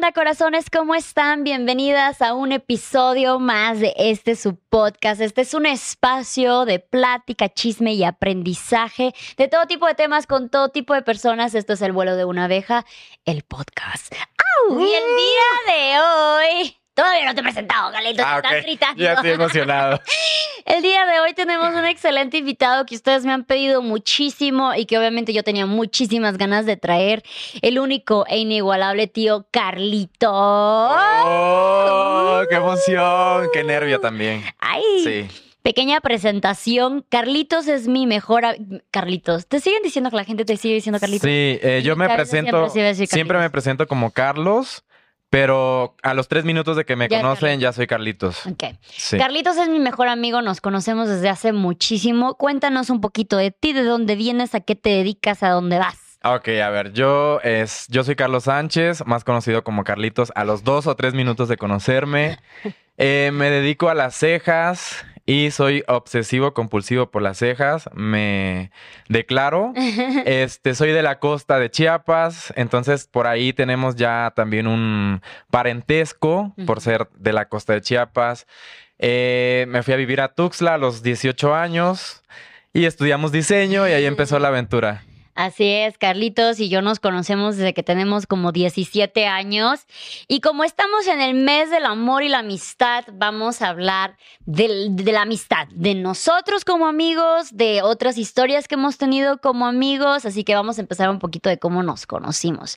onda, corazones? ¿Cómo están? Bienvenidas a un episodio más de este su podcast. Este es un espacio de plática, chisme y aprendizaje de todo tipo de temas con todo tipo de personas. Esto es el vuelo de una abeja, el podcast. ¡Au! Y el día de hoy. Todavía no te he presentado, Galito. Ah, estás ok. gritando. Ya estoy emocionado. El día de hoy tenemos un excelente invitado que ustedes me han pedido muchísimo y que obviamente yo tenía muchísimas ganas de traer. El único e inigualable tío Carlito. ¡Oh! ¡Qué emoción! ¡Qué nervio también! Ay, Sí. pequeña presentación. Carlitos es mi mejor. Carlitos, ¿te siguen diciendo que la gente te sigue diciendo Carlitos? Sí, eh, yo me siempre presento. Siempre me presento como Carlos, pero a los tres minutos de que me Ya conocen ya soy Carlitos. Ok. Sí. Carlitos es mi mejor amigo, nos conocemos desde hace muchísimo. Cuéntanos un poquito de ti, de dónde vienes, a qué te dedicas, a dónde vas. Ok, a ver, yo es, yo soy Carlos Sánchez, más conocido como Carlitos, a los dos o tres minutos de conocerme. Eh, me dedico a las cejas y soy obsesivo compulsivo por las cejas. Me declaro. Este, soy de la costa de Chiapas, entonces por ahí tenemos ya también un parentesco por ser de la costa de Chiapas. Eh, me fui a vivir a Tuxtla a los 18 años y estudiamos diseño y ahí empezó la aventura. Así es, Carlitos y yo nos conocemos desde que tenemos como 17 años y como estamos en el mes del amor y la amistad, vamos a hablar del- de, la amistad, de nosotros como amigos, de otras historias que hemos tenido como amigos, así que vamos a empezar un poquito de cómo nos conocimos.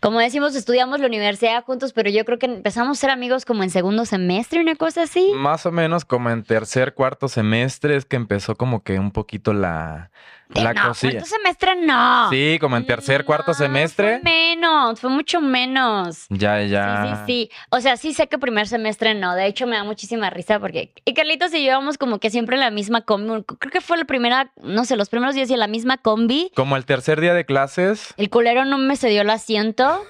Como decimos, estudiamos la universidad juntos, pero yo creo que empezamos a ser amigos como en segundo semestre, una cosa así. Más o menos como en tercer, cuarto semestre es que empezó como que un poquito la, la no, cosilla. cuarto semestre no. Sí, como en tercer, cuarto semestre. Fue menos, fue mucho menos. Ya, Sí, ya. sí, sí. O sea, sí sé que primer semestre no. De hecho, me da muchísima risa porque y Carlitos y yo íbamos como que siempre en la misma combi. Creo que fue la primera, no sé, los primeros días y en la misma combi. Como el tercer día de clases. El culero no me cedió el asiento.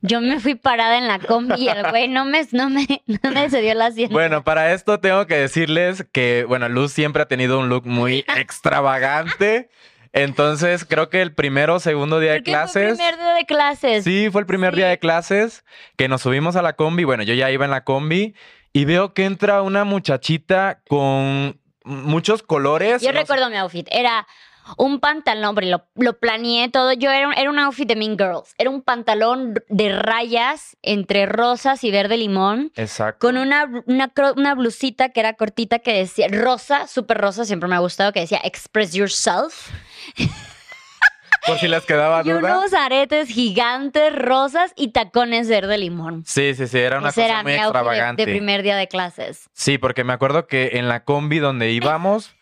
Yo me fui parada en la combi y el güey no me, no me, no me cedió el asiento. Bueno, para esto tengo que decirles que, bueno, Luz siempre ha tenido un look muy extravagante. Entonces, creo que el primero o segundo día de Porque fue clases. primer día de clases. Sí, fue el primer día de clases que nos subimos a la combi. Bueno, yo ya iba en la combi y veo que entra una muchachita con muchos colores. Yo no sé- recuerdo mi outfit. Era un pantalón, pero lo, lo planeé todo. Yo era un, era un outfit de Mean Girls. Era un pantalón de rayas entre rosas y verde limón. Exacto. Con una, una, una blusita que era cortita que decía rosa, súper rosa, siempre me ha gustado, que decía Express Yourself. Por si les quedaba Y duda. unos aretes gigantes rosas y tacones verde limón. Sí, sí, sí, era una Ese cosa era muy de- extravagante. de primer día de clases. Sí, porque me acuerdo que en la combi donde íbamos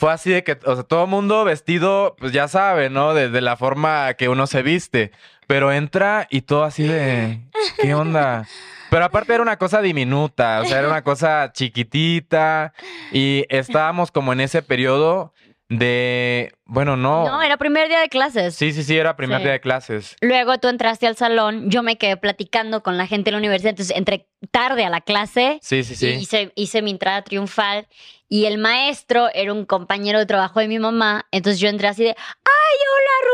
fue así de que, o sea, todo mundo vestido, pues ya sabe, ¿no? De, de la forma que uno se viste. Pero entra y todo así de, ¿qué onda? Pero aparte era una cosa diminuta, o sea, era una cosa chiquitita y estábamos como en ese periodo de, bueno, no. No, era primer día de clases. Sí, sí, sí, era primer Sí. día de clases. Luego tú entraste al salón, yo me quedé platicando con la gente de la universidad, entonces entré tarde a la clase Sí, sí, sí. hice, hice mi entrada triunfal y el maestro era un compañero de trabajo de mi mamá, entonces yo entré así de, ¡ay, hola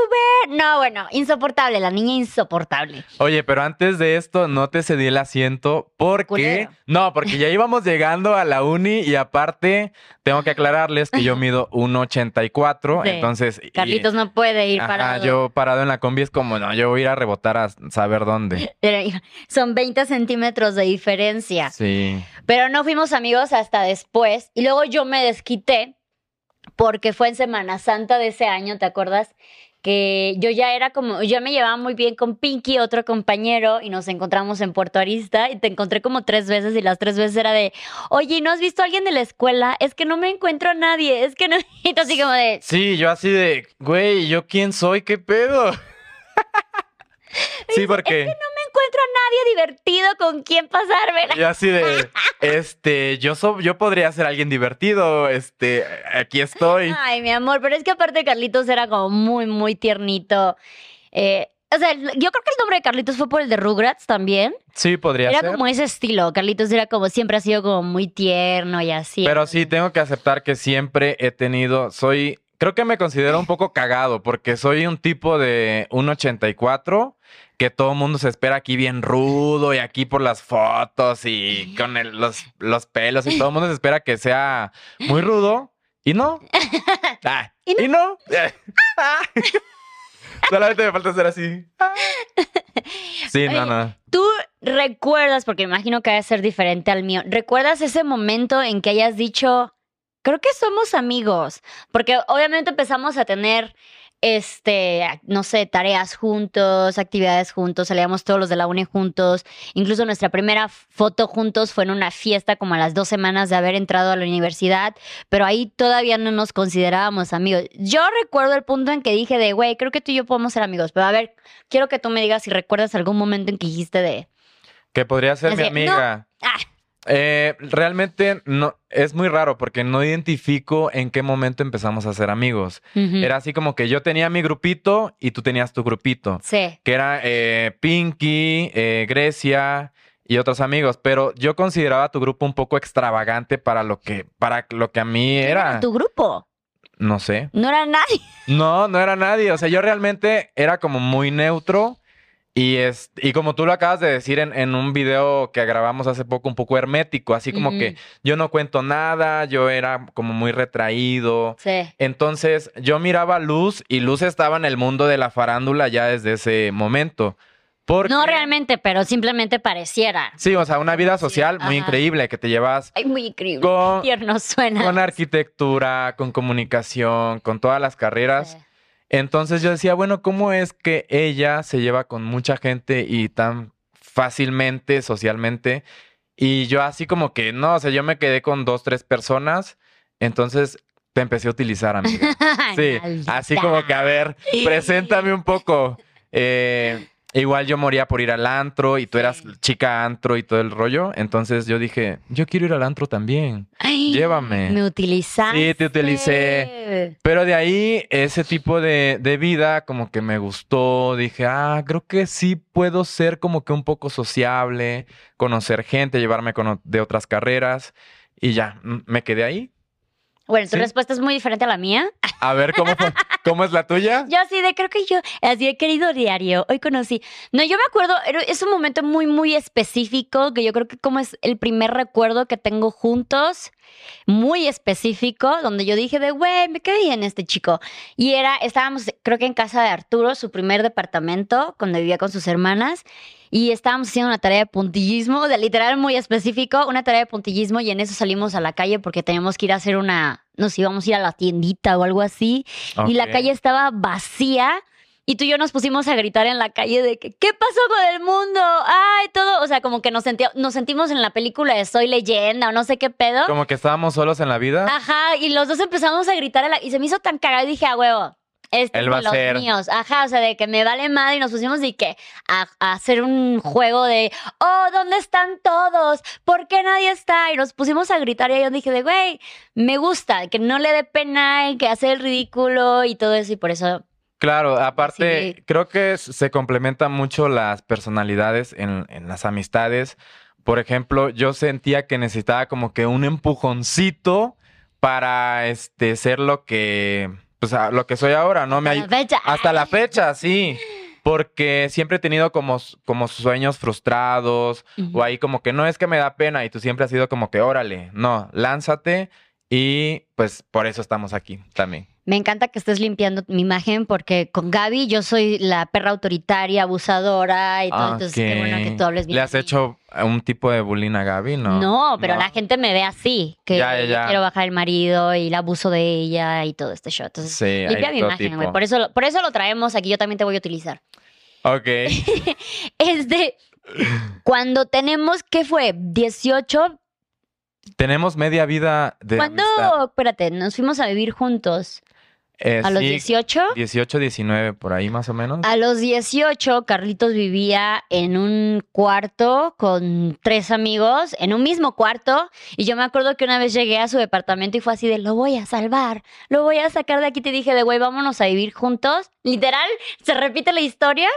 Rubén! No, bueno, insoportable, la niña insoportable. Oye, pero antes de esto no te cedí el asiento porque Culero. no, porque ya íbamos llegando a la uni y aparte tengo que aclararles que yo mido 1.84, Sí. entonces y- Carlitos no puede ir ajá, parado. yo parado en la combi es como no, yo voy a ir a rebotar a saber dónde. Pero Son 20 centímetros de diferencia. Sí. Pero no fuimos amigos hasta después. Y luego yo me desquité porque fue en Semana Santa de ese año, ¿te acuerdas? Que yo ya era como, yo me llevaba muy bien con Pinky, otro compañero, y nos encontramos en Puerto Arista y te encontré como tres veces y las tres veces era de, oye, ¿no has visto a alguien de la escuela? Es que no me encuentro a nadie, es que no, y tú así como de, Sí, yo así de, güey, ¿yo quién soy? ¿Qué pedo? sí, porque no encuentro a nadie divertido con quien pasarme. yo así de, este, yo so- yo podría ser alguien divertido, este, aquí estoy. Ay, mi amor, pero es que aparte Carlitos era como muy, muy tiernito. Eh, o sea, yo creo que el nombre de Carlitos fue por el de Rugrats también. Sí, podría Era ser. como ese estilo. Carlitos era como, siempre ha sido como muy tierno y así. Pero sí, tengo que aceptar que siempre he tenido, soy creo que me considero un poco cagado porque soy un tipo de 1.84 que todo el mundo se espera aquí bien rudo y aquí por las fotos y con el- los, los pelos y todo el mundo se espera que sea muy rudo y no. Ah, Y y no. Solamente me falta ser así. Sí, Oye, no. ¿Tú recuerdas, porque imagino que va a ser diferente al mío, ¿recuerdas ese momento en que hayas dicho, creo que somos amigos? Porque obviamente empezamos a tener, este, no sé, tareas juntos, actividades juntos, salíamos todos los de la uni juntos, incluso nuestra primera foto juntos fue en una fiesta como a las dos semanas de haber entrado a la universidad, pero ahí todavía no nos considerábamos amigos. Yo recuerdo el punto en que dije de, güey, creo que tú y yo podemos ser amigos, pero a ver, quiero que tú me digas si recuerdas algún momento en que dijiste de, Que podría ser mi no. amiga. ah, Eh, realmente no, es muy raro porque no identifico en qué momento empezamos a ser amigos. Era así como que yo tenía mi grupito y tú tenías tu grupito, sí. que era eh, Pinky, eh, Grecia y otros amigos, pero yo consideraba tu grupo un poco extravagante para lo que, para lo que a mí ¿Quién era. tu grupo? No sé. No era nadie. No, no era nadie. O sea, yo realmente era como muy neutro. Y, es, y como tú lo acabas de decir en, en un video que grabamos hace poco, un poco hermético, así como que yo no cuento nada, yo era como muy retraído. Sí. Entonces yo miraba a Luz y Luz estaba en el mundo de la farándula ya desde ese momento. Porque, No realmente, pero simplemente pareciera. Sí, o sea, una vida social muy ajá. increíble que te llevas Ay, muy increíble. con, suena. con arquitectura, con comunicación, con todas las carreras. Sí. Entonces yo decía, bueno, ¿cómo es que ella se lleva con mucha gente y tan fácilmente, socialmente? Y yo así como que, no, o sea, yo me quedé con dos, tres personas, entonces te empecé a utilizar, amiga. Sí, así como que, a ver, preséntame un poco. Eh, igual yo moría por ir al antro y tú eras Sí. chica antro y todo el rollo, entonces yo dije, yo quiero ir al antro también. Ay, llévame. Me utilizaste. Sí, te utilicé. Pero de ahí, ese tipo de, de vida como que me gustó. Dije, ah, creo que sí puedo ser como que un poco sociable, conocer gente, llevarme con de otras carreras. Y ya, me quedé ahí. Bueno, tu Sí. respuesta es muy diferente a la mía. A ver cómo, fue- cómo es la tuya. Yo así de, creo que yo, así de querido diario, hoy conocí. No, yo me acuerdo, es un momento muy, muy específico, que yo creo que como es el primer recuerdo que tengo juntos, muy específico, donde yo dije de, güey, me quedé en este chico. Y era, estábamos, creo que en casa de Arturo, su primer departamento, cuando vivía con sus hermanas, y estábamos haciendo una tarea de puntillismo, de literal muy específico, una tarea de puntillismo, y en eso salimos a la calle porque teníamos que ir a hacer una, nos íbamos a ir a la tiendita o algo así, y la calle estaba vacía. Y tú y yo nos pusimos a gritar en la calle de que, ¿qué pasó con el mundo? Ay, todo, o sea, como que nos, nos sentimos en la película de Soy leyenda o no sé qué pedo. Como que estábamos solos en la vida. Ajá, y los dos empezamos a gritar la- y se me hizo tan cagado y dije, a huevo, este Él va a los ser. míos. Ajá, o sea, de que me vale madre y nos pusimos y que a, a hacer un juego de, oh, ¿dónde están todos? ¿Por qué nadie está? Y nos pusimos a gritar y yo dije de, güey, me gusta, que no le dé pena y que hace el ridículo y todo eso y por eso Claro, aparte, Sí. creo que se complementan mucho las personalidades en, en las amistades. Por ejemplo, yo sentía que necesitaba como que un empujoncito para este ser lo que, pues, a- lo que soy ahora, ¿no? Me a ay- la fecha. hasta la fecha, sí. Porque siempre he tenido como, como sueños frustrados o ahí como que no es que me da pena y tú siempre has sido como que órale, no, lánzate y pues por eso estamos aquí también. Me encanta que estés limpiando mi imagen porque con Gaby yo soy la perra autoritaria, abusadora y todo. Entonces, qué bueno que tú hables bien. ¿Le has hecho un tipo de bullying a Gaby? No. No, pero la gente me ve así, que Ya, ya, quiero bajar el marido y el abuso de ella y todo este show. Entonces, Sí, limpia mi imagen, güey. Por eso, por eso lo traemos aquí, yo también te voy a utilizar. Ok. Es de cuando tenemos, ¿qué fue? 18. Tenemos media vida de ¿Cuándo? amistad. Espérate, nos fuimos a vivir juntos. Eh, ¿A los sí, 18? 18, 19, por ahí más o menos. A los 18, Carlitos vivía en un cuarto con tres amigos, en un mismo cuarto. Y yo me acuerdo que una vez llegué a su departamento y fue así de, lo voy a salvar, lo voy a sacar de aquí. Te dije de, güey, vámonos a vivir juntos. Literal, se repite la historia.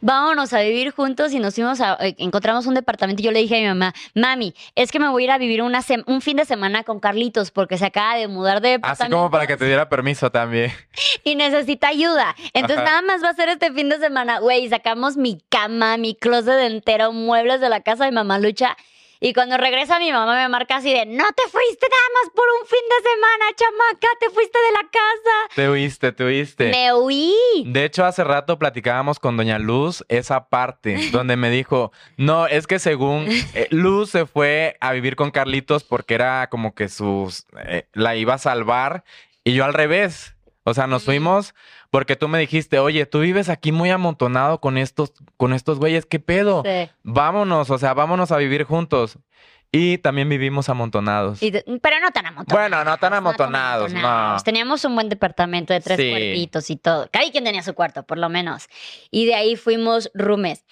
Vámonos a vivir juntos y nos fuimos a, eh, encontramos un departamento y yo le dije a mi mamá, mami, es que me voy a ir a vivir una sem- un fin de semana con Carlitos porque se acaba de mudar de Así departamento como para que te diera permiso también. y necesita ayuda. Entonces Ajá. nada más va a ser este fin de semana, güey, sacamos mi cama, mi closet entero, muebles de la casa de mamá Lucha. Y cuando regresa mi mamá me marca así de, no te fuiste nada más por un fin de semana, chamaca, te fuiste de la casa. Te huiste, te huiste. Me huí. De hecho, hace rato platicábamos con Doña Luz esa parte donde me dijo, no, es que según eh, Luz se fue a vivir con Carlitos porque era como que sus, eh, la iba a salvar y yo al revés. O sea, nos fuimos porque tú me dijiste, oye, tú vives aquí muy amontonado con estos, con estos güeyes, ¿qué pedo? Sí. Vámonos, o sea, vámonos a vivir juntos. Y también vivimos amontonados. Y de- pero no tan amontonados. Bueno, no tan amontonados, no. Teníamos un buen departamento de tres Sí. cuartitos y todo. Cada quien tenía su cuarto, por lo menos. Y de ahí fuimos rumes.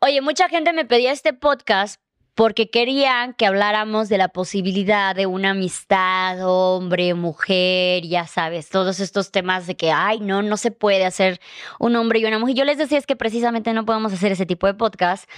Oye, mucha gente me pedía este podcast porque querían que habláramos de la posibilidad de una amistad, hombre, mujer, ya sabes, todos estos temas de que, ay, no, no se puede hacer un hombre y una mujer. Yo les decía es que precisamente no podemos hacer ese tipo de podcast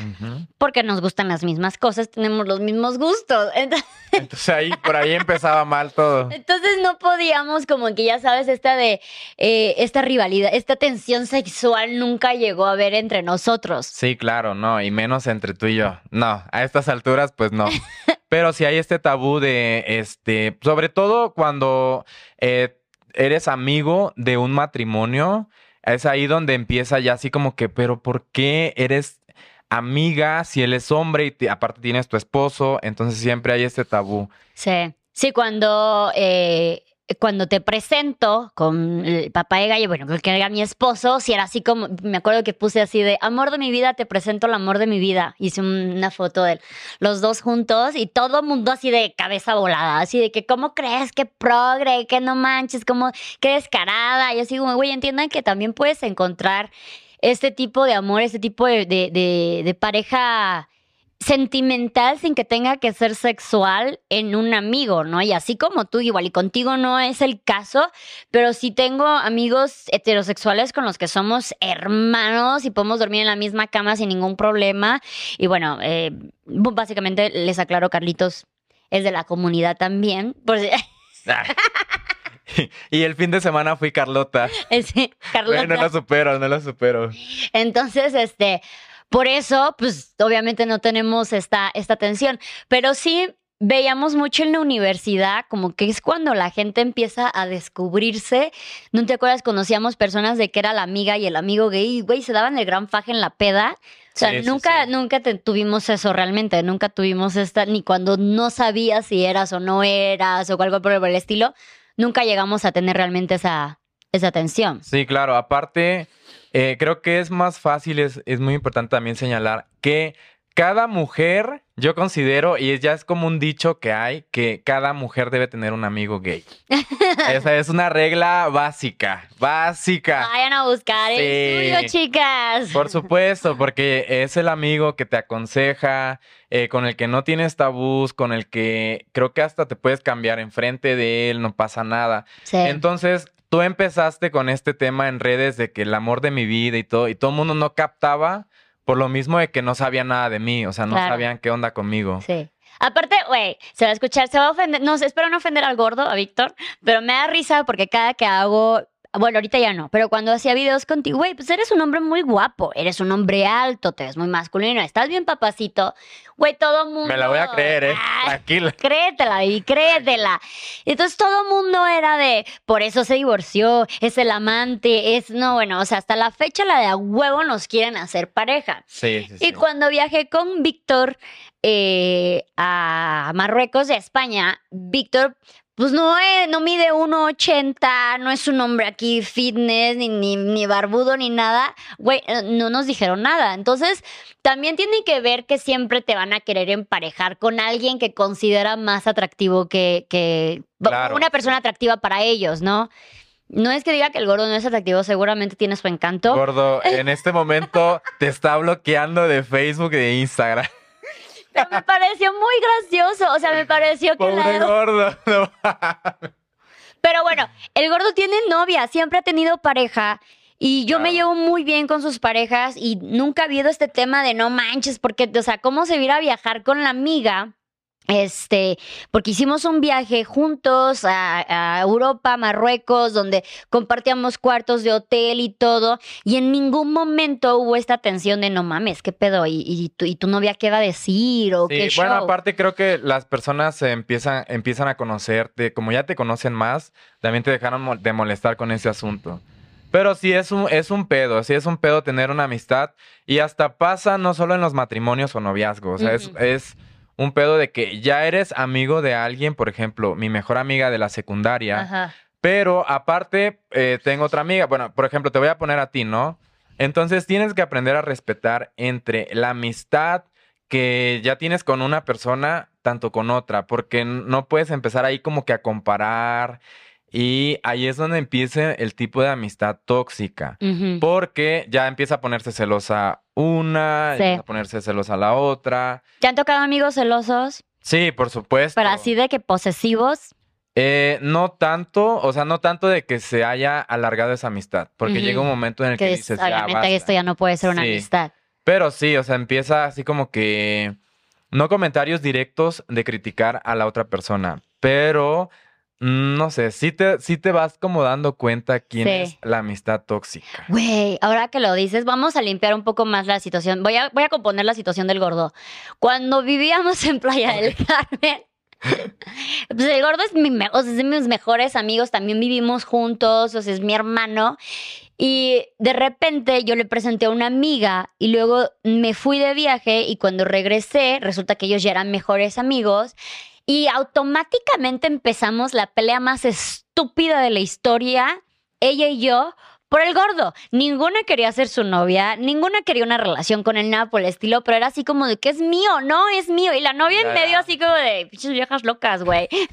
porque nos gustan las mismas cosas, tenemos los mismos gustos. Entonces, Entonces ahí, por ahí empezaba mal todo. entonces no podíamos como que ya sabes, esta de eh, esta rivalidad, esta tensión sexual nunca llegó a haber entre nosotros. Sí, claro, no, y menos entre tú y yo. No, a estas alturas, pues no. Pero sí hay este tabú de, este, sobre todo cuando eh, eres amigo de un matrimonio, es ahí donde empieza ya así como que, pero ¿por qué eres amiga si él es hombre y te- aparte tienes tu esposo? Entonces siempre hay este tabú. Sí. Sí, cuando, eh, cuando te presento con el papá de Gallo, bueno, que era mi esposo, si era así como, me acuerdo que puse así de, amor de mi vida, te presento el amor de mi vida. Hice un- una foto de los dos juntos y todo el mundo así de cabeza volada, así de que, ¿cómo crees que progre, que no manches, como, qué descarada? Y así güey, entiendan que también puedes encontrar este tipo de amor, este tipo de- de pareja sentimental sin que tenga que ser sexual en un amigo, ¿no? Y así como tú, igual, y contigo no es el caso, pero sí tengo amigos heterosexuales con los que somos hermanos y podemos dormir en la misma cama sin ningún problema. Y bueno, eh, básicamente les aclaro, Carlitos es de la comunidad también. Por si- y el fin de semana fui Carlota. Sí, Carlota. Bueno, no lo supero, no lo supero. Entonces, este, por eso, pues obviamente no tenemos esta, esta tensión, pero sí veíamos mucho en la universidad, como que es cuando la gente empieza a descubrirse. ¿No te acuerdas? Conocíamos personas de que era la amiga y el amigo gay, güey, se daban el gran faje en la peda. O sea, sí, nunca, sí. nunca te- tuvimos eso realmente, nunca tuvimos esta, ni cuando no sabías si eras o no eras o algo por el estilo, nunca llegamos a tener realmente esa, esa tensión. Sí, claro. Aparte, eh, creo que es más fácil, es, es muy importante también señalar que cada mujer, yo considero, y ya es como un dicho que hay, que cada mujer debe tener un amigo gay. Esa es una regla básica, básica. Vayan a buscar el Sí. suyo, chicas. Por supuesto, porque es el amigo que te aconseja, eh, con el que no tienes tabús, con el que creo que hasta te puedes cambiar enfrente de él, no pasa nada. Sí. Entonces, tú empezaste con este tema en redes de que el amor de mi vida y todo, y todo el mundo no captaba por lo mismo de que no sabía nada de mí, o sea, no Claro. sabían qué onda conmigo. Sí. Aparte, güey, se va a escuchar, se va a ofender. No sé, espero no ofender al gordo, a Víctor, pero me da risa porque cada que hago. Bueno, ahorita ya no, pero cuando hacía videos contigo, güey, pues eres un hombre muy guapo, eres un hombre alto, te ves muy masculino, estás bien papacito. Güey, todo mundo. Me la voy a creer, ¿eh? Ay, Tranquila. Créetela, baby, créetela. Entonces todo mundo era de, por eso se divorció, es el amante, es, no, bueno, o sea, hasta la fecha la de a huevo nos quieren hacer pareja. Sí, sí, sí. Y cuando viajé con Víctor eh, a Marruecos, de España, Víctor, pues no, eh, no mide 1,80, no es un hombre aquí fitness, ni, ni, ni barbudo, ni nada. Güey, eh, no nos dijeron nada. Entonces, también tienen que ver que siempre te van a querer emparejar con alguien que considera más atractivo que, que Claro. una persona atractiva para ellos, ¿no? No es que diga que el gordo no es atractivo, seguramente tiene su encanto. Gordo, en este momento te está bloqueando de Facebook y de Instagram. Pero me pareció muy gracioso. O sea, me pareció que Pobre la... gordo. No. Pero bueno, el gordo tiene novia, siempre ha tenido pareja. Y yo me llevo muy bien con sus parejas y nunca ha habido este tema de no manches, porque, o sea, ¿cómo se viera a viajar con la amiga? Este, porque hicimos un viaje juntos a, a Europa, Marruecos, donde compartíamos cuartos de hotel y todo, y en ningún momento hubo esta tensión de no mames, ¿qué pedo? ¿Y, y, tu, y tu novia qué va a decir? ¿O Sí, qué bueno, show? aparte creo que las personas empiezan, empiezan a conocerte, como ya te conocen más, también te dejaron de molestar con ese asunto. Pero sí es un, es un pedo, sí es un pedo tener una amistad y hasta pasa no solo en los matrimonios o noviazgos, o sea, es un pedo de que ya eres amigo de alguien, por ejemplo, mi mejor amiga de la secundaria, Ajá. pero aparte, eh, tengo otra amiga. Bueno, por ejemplo, te voy a poner a ti, ¿no? Entonces tienes que aprender a respetar entre la amistad que ya tienes con una persona, tanto con otra, porque no puedes empezar ahí como que a comparar. Y ahí es donde empieza el tipo de amistad tóxica. Porque ya empieza a ponerse celosa una, Sí. empieza a ponerse celosa la otra. ¿Te han tocado amigos celosos? Sí, por supuesto. Pero así de que posesivos. Eh, no tanto, o sea, no tanto de que se haya alargado esa amistad, porque llega un momento en el que, Que ya obviamente basta". esto ya no puede ser una Sí. amistad. Pero sí, o sea, empieza así como que no comentarios directos de criticar a la otra persona, pero no sé, sí te, sí te vas como dando cuenta quién Sí. es la amistad tóxica. Güey, ahora que lo dices, vamos a limpiar un poco más la situación. Voy a, voy a componer la situación del gordo. Cuando vivíamos en Playa del Carmen, pues el gordo es, mi, o sea, es de mis mejores amigos, también vivimos juntos, o sea, es mi hermano. Y de repente yo le presenté a una amiga y luego me fui de viaje y cuando regresé resulta que ellos ya eran mejores amigos y automáticamente empezamos la pelea más estúpida de la historia, ella y yo, por el gordo. Ninguna quería ser su novia, ninguna quería una relación con él, nada por el estilo, pero era así como de que es mío, no, es mío. Y la novia en medio así como de pinches viejas locas, güey.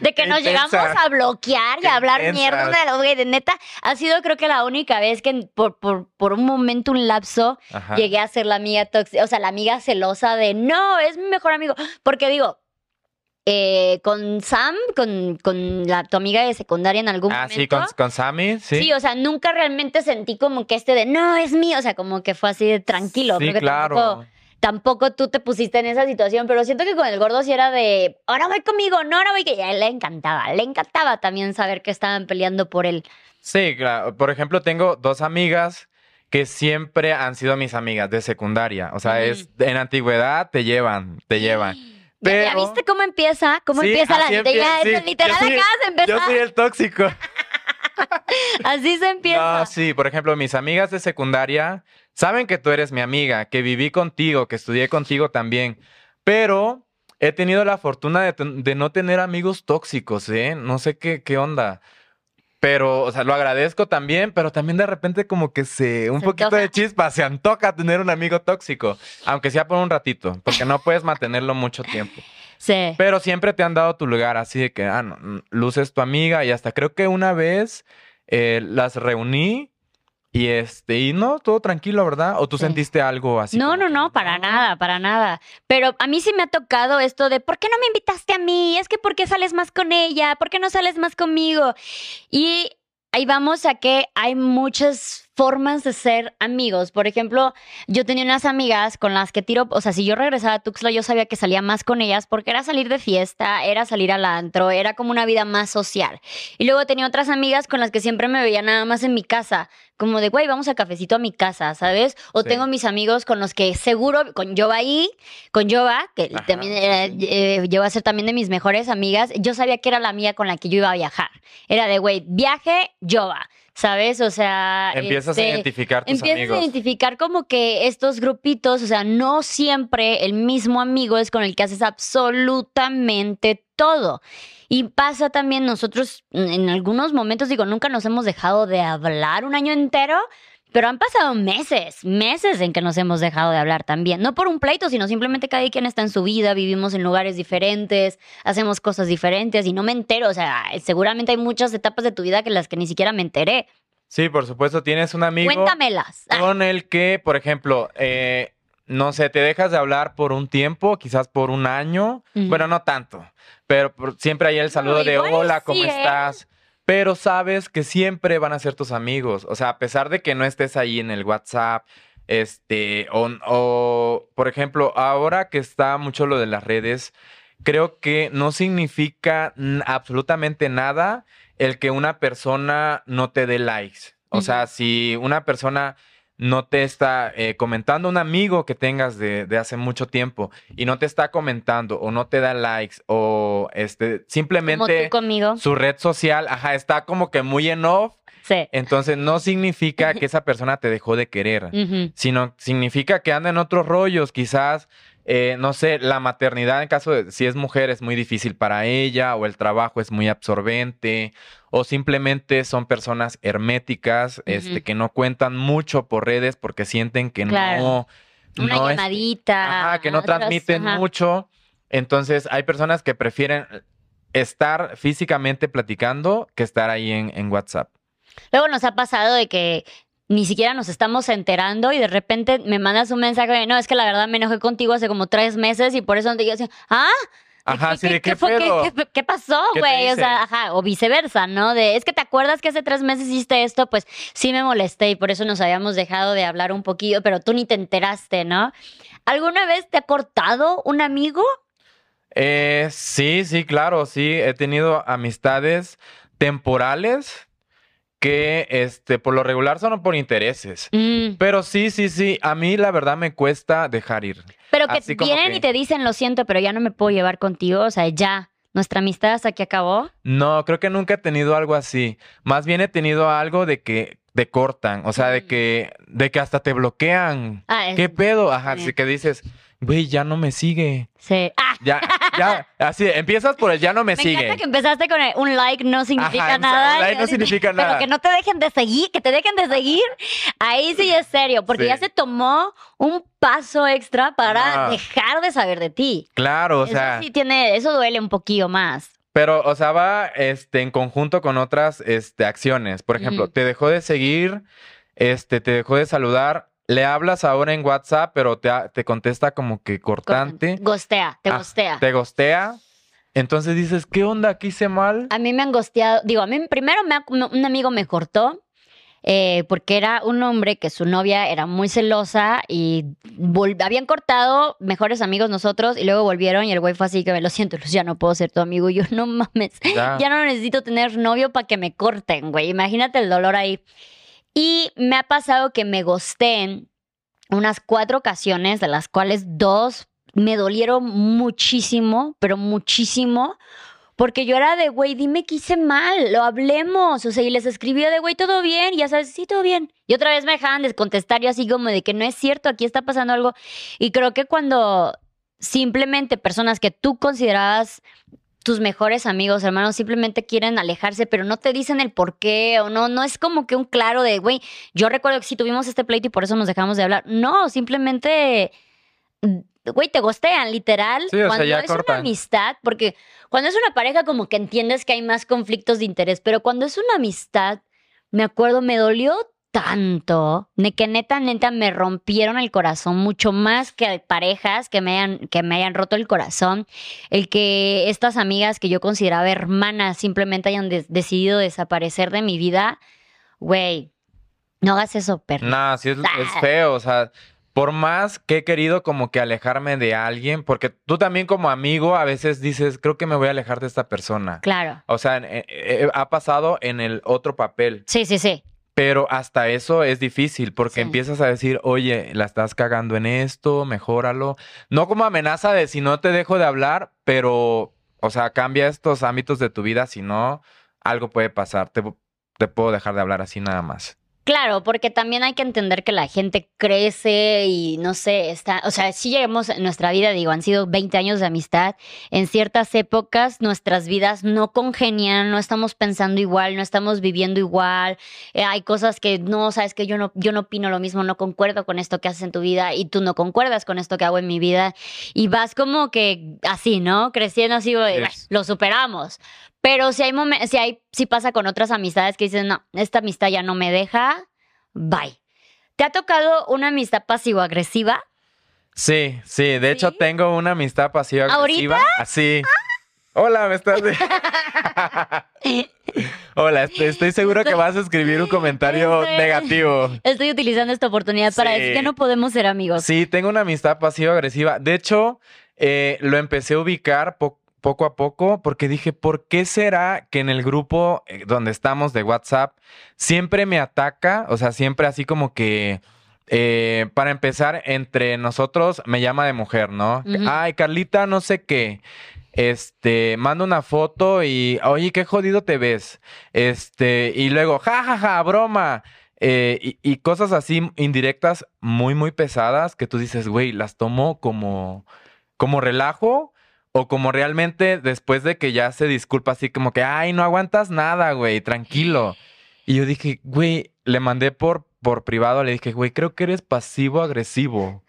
De que nos llegamos a bloquear y a hablar mierda de güey. De neta, ha sido creo que la única vez que por, por, por un momento, un lapso, Ajá. llegué a ser la amiga tóxica, o sea, la amiga celosa de no, es mi mejor amigo. Porque digo, eh, con Sam, con, con la, tu amiga de secundaria en algún Ah, momento. sí, con, con Sammy, sí. Sí, o sea, nunca realmente sentí como que este de no, es mío. O sea, como que fue así de tranquilo. Sí, Creo que claro. tampoco, tampoco tú te pusiste en esa situación, pero siento que con el gordo sí era de ahora voy conmigo, no, ahora voy que y a él le encantaba. Le encantaba también saber que estaban peleando por él. Sí, claro. Por ejemplo, tengo dos amigas que siempre han sido mis amigas de secundaria. O sea, es en antigüedad te llevan, te llevan. ¿Ya- ¿Ya, Pero- viste cómo empieza? ¿Cómo Sí, empieza la? Ya, sí, literal, soy- acabas de empezar. Yo soy el tóxico. Así se empieza. No, sí, por ejemplo, mis amigas de secundaria saben que tú eres mi amiga, que viví contigo, que estudié contigo también, pero he tenido la fortuna de, de no tener amigos tóxicos, ¿eh? No sé qué, qué onda. Pero, o sea, lo agradezco también, pero también de repente como que se, un Se poquito antoja. de chispa, se antoja tener un amigo tóxico, aunque sea por un ratito, porque no puedes mantenerlo mucho tiempo. Sí. Pero siempre te han dado tu lugar, así de que, ah, no, mm, luces tu amiga y hasta creo que una vez eh, las reuní y este, y no, todo tranquilo, ¿verdad? ¿O tú Sí. sentiste algo así? no, como no, no, para nada, para nada. Pero a mí sí me ha tocado esto de, ¿por qué no me invitaste a mí? Es que ¿por qué sales más con ella? ¿Por qué no sales más conmigo? Y ahí vamos a que hay muchas formas de ser amigos. Por ejemplo, yo tenía unas amigas con las que tiro, o sea, si yo regresaba a Tuxtla, yo sabía que salía más con ellas porque era salir de fiesta, era salir al antro, era como una vida más social. Y luego tenía otras amigas con las que siempre me veía nada más en mi casa, como de, güey, vamos a cafecito a mi casa, ¿sabes? O Sí. tengo mis amigos con los que seguro, con Jova ahí, con Jova, que Ajá, también era, eh, llegó a ser también de mis mejores amigas, yo sabía que era la mía con la que yo iba a viajar. Era de, güey, viaje, Jova, ¿sabes? O sea... Empiezas a este, identificar tus Empiezas amigos. a identificar como que estos grupitos, o sea, no siempre el mismo amigo es con el que haces absolutamente todo. Y pasa también nosotros en algunos momentos, digo, nunca nos hemos dejado de hablar un año entero, pero han pasado meses, meses en que nos hemos dejado de hablar también. No por un pleito, sino simplemente cada quien está en su vida, vivimos en lugares diferentes, hacemos cosas diferentes y no me entero. O sea, seguramente hay muchas etapas de tu vida que las que ni siquiera me enteré. Sí, por supuesto, tienes un amigo Cuéntamelas. Ah, con el que, por ejemplo, eh, no sé, te dejas de hablar por un tiempo, quizás por un año. Bueno, no tanto, pero por- siempre hay el saludo de hola, sí, ¿cómo ¿eh? estás? Pero sabes que siempre van a ser tus amigos. O sea, a pesar de que no estés ahí en el WhatsApp, este, o, o, por ejemplo, ahora que está mucho lo de las redes, creo que no significa absolutamente nada el que una persona no te dé likes. O sea, si una persona no te está eh, comentando, un amigo que tengas de, de hace mucho tiempo y no te está comentando o no te da likes o este simplemente conmigo. su red social, ajá, está como que muy en off, Sí. entonces no significa que esa persona te dejó de querer sino significa que anda en otros rollos, quizás, eh, no sé, la maternidad en caso de si es mujer es muy difícil para ella, o el trabajo es muy absorbente, o simplemente son personas herméticas, este, que no cuentan mucho por redes porque sienten que Claro. no... Una no es- llamadita. Ajá, que no transmiten ajá. mucho. Entonces, hay personas que prefieren estar físicamente platicando que estar ahí en, en WhatsApp. Luego nos ha pasado de que ni siquiera nos estamos enterando y de repente me mandas un mensaje de, no, es que la verdad me enojé contigo hace como tres meses y por eso no te digo ah, Ajá, sí, ¿de qué, fue? ¿Qué- pedo? qué- qué pasó, ¿Qué güey? O sea, ajá, o viceversa, ¿no? De, es que te acuerdas que hace tres meses hiciste esto, pues sí me molesté y por eso nos habíamos dejado de hablar un poquillo, pero tú ni te enteraste, ¿no? ¿Alguna vez te ha cortado un amigo? Eh, sí, sí, claro, sí. He tenido amistades temporales que, este, por lo regular son por intereses. Mm, Pero sí, sí, sí. A mí la verdad me cuesta dejar ir. pero que Así vienen que- y te dicen, lo siento, pero ya no me puedo llevar contigo, o sea, ya, nuestra amistad hasta aquí acabó. No, creo que nunca he tenido algo así. Más bien he tenido algo de que te cortan, o sea, de Mm. que, de que hasta te bloquean. Ah, es- ¿Qué pedo? Ajá, Sí. así que dices, güey, ya no me sigue. sí. Ah, Ya, ya, así, empiezas por el ya no me, Me sigue. encanta que empezaste con el- un like no significa Ajá, nada. un like no significa Pero nada. que no te dejen de seguir, que te dejen de seguir. Ahí sí es serio, porque Sí. ya se tomó un paso extra para Ah. dejar de saber de ti. Claro, o eso sea. sí tiene, eso duele un poquillo más. Pero, o sea, va este, en conjunto con otras este, acciones. Por ejemplo, te dejó de seguir, este, te dejó de saludar, le hablas ahora en WhatsApp, pero te, te contesta como que cortante, Gostea, te Ah, gostea. te gostea. Entonces dices, ¿qué onda? ¿Qué hice mal? A mí me han gosteado, digo, a mí primero me ha- un amigo me cortó eh, porque era un hombre que su novia era muy celosa y habían cortado mejores amigos nosotros y luego volvieron y el güey fue así que me lo siento, Luz, ya no puedo ser tu amigo. Y yo, no mames, Ya. ya no necesito tener novio para que me corten, güey. Imagínate el dolor ahí. Y me ha pasado que me gosteen unas cuatro ocasiones, de las cuales dos me dolieron muchísimo, pero muchísimo. Porque yo era de, güey, dime que hice mal, lo hablemos. O sea, y les escribía de, güey, todo bien. Y ya sabes, sí, todo bien. Y otra vez me dejaban de contestar yo así como de que no es cierto, aquí está pasando algo. Y creo que cuando simplemente personas que tú considerabas tus mejores amigos, hermanos, simplemente quieren alejarse, pero no te dicen el por qué, o no, no es como que un claro de, güey, yo recuerdo que sí tuvimos este pleito y por eso nos dejamos de hablar. No, simplemente, güey, te gostean, literal. Sí, sea, cuando ya es cortan. una amistad, porque cuando es una pareja como que entiendes que hay más conflictos de interés, pero cuando es una amistad, me acuerdo, me dolió tanto, de que neta, neta, me rompieron el corazón mucho más que parejas que me hayan, que me hayan roto el corazón. El que estas amigas que yo consideraba hermanas simplemente hayan decidido desaparecer de mi vida, güey, no hagas eso, perro. No, sí es, es Ah. feo, o sea, por más que he querido como que alejarme de alguien, porque tú también como amigo a veces dices, creo que me voy a alejar de esta persona. Claro. O sea, eh, eh, ha pasado en el otro papel, Sí, sí, sí. Pero hasta eso es difícil porque Sí. empiezas a decir, oye, la estás cagando en esto, mejóralo. No como amenaza de si no te dejo de hablar, pero, o sea, cambia estos ámbitos de tu vida, si no, algo puede pasar. Te, te puedo dejar de hablar así nada más. Claro, porque también hay que entender que la gente crece y no sé, está, o sea, si llegamos en nuestra vida, digo, han sido 20 años de amistad, en ciertas épocas nuestras vidas no congenian, no estamos pensando igual, no estamos viviendo igual, eh, hay cosas que no, sabes que yo no, yo no opino lo mismo, no concuerdo con esto que haces en tu vida y tú no concuerdas con esto que hago en mi vida y vas como que así, ¿no? Creciendo así, de, Es- "Bueno, lo superamos. Pero si hay si hay, si pasa con otras amistades que dicen, no, esta amistad ya no me deja, bye. ¿Te ha tocado una amistad pasivo-agresiva? Sí, sí. De hecho, tengo una amistad pasiva agresiva. Así. Hola, ¿me estás? Hola, estoy, estoy seguro que vas a escribir un comentario Estoy- negativo. Estoy utilizando esta oportunidad para Sí. decir que no podemos ser amigos. Sí, tengo una amistad pasivo-agresiva. De hecho, eh, lo empecé a ubicar po- poco a poco porque dije, ¿por qué será que en el grupo eh, donde estamos de WhatsApp siempre me ataca? O sea, siempre así como que, eh, para empezar, entre nosotros me llama de mujer, ¿no? Ay, Carlita, no sé qué. Este, manda una foto y, oye, qué jodido te ves. Este, y luego, ja, ja, ja, broma. Eh, y, y cosas así indirectas muy, muy pesadas que tú dices, güey, las tomo como, como relajo o como realmente después de que ya se disculpa así como que, ay, no aguantas nada, güey, tranquilo. Y yo dije, güey, le mandé por, por privado, le dije, güey, creo que eres pasivo-agresivo.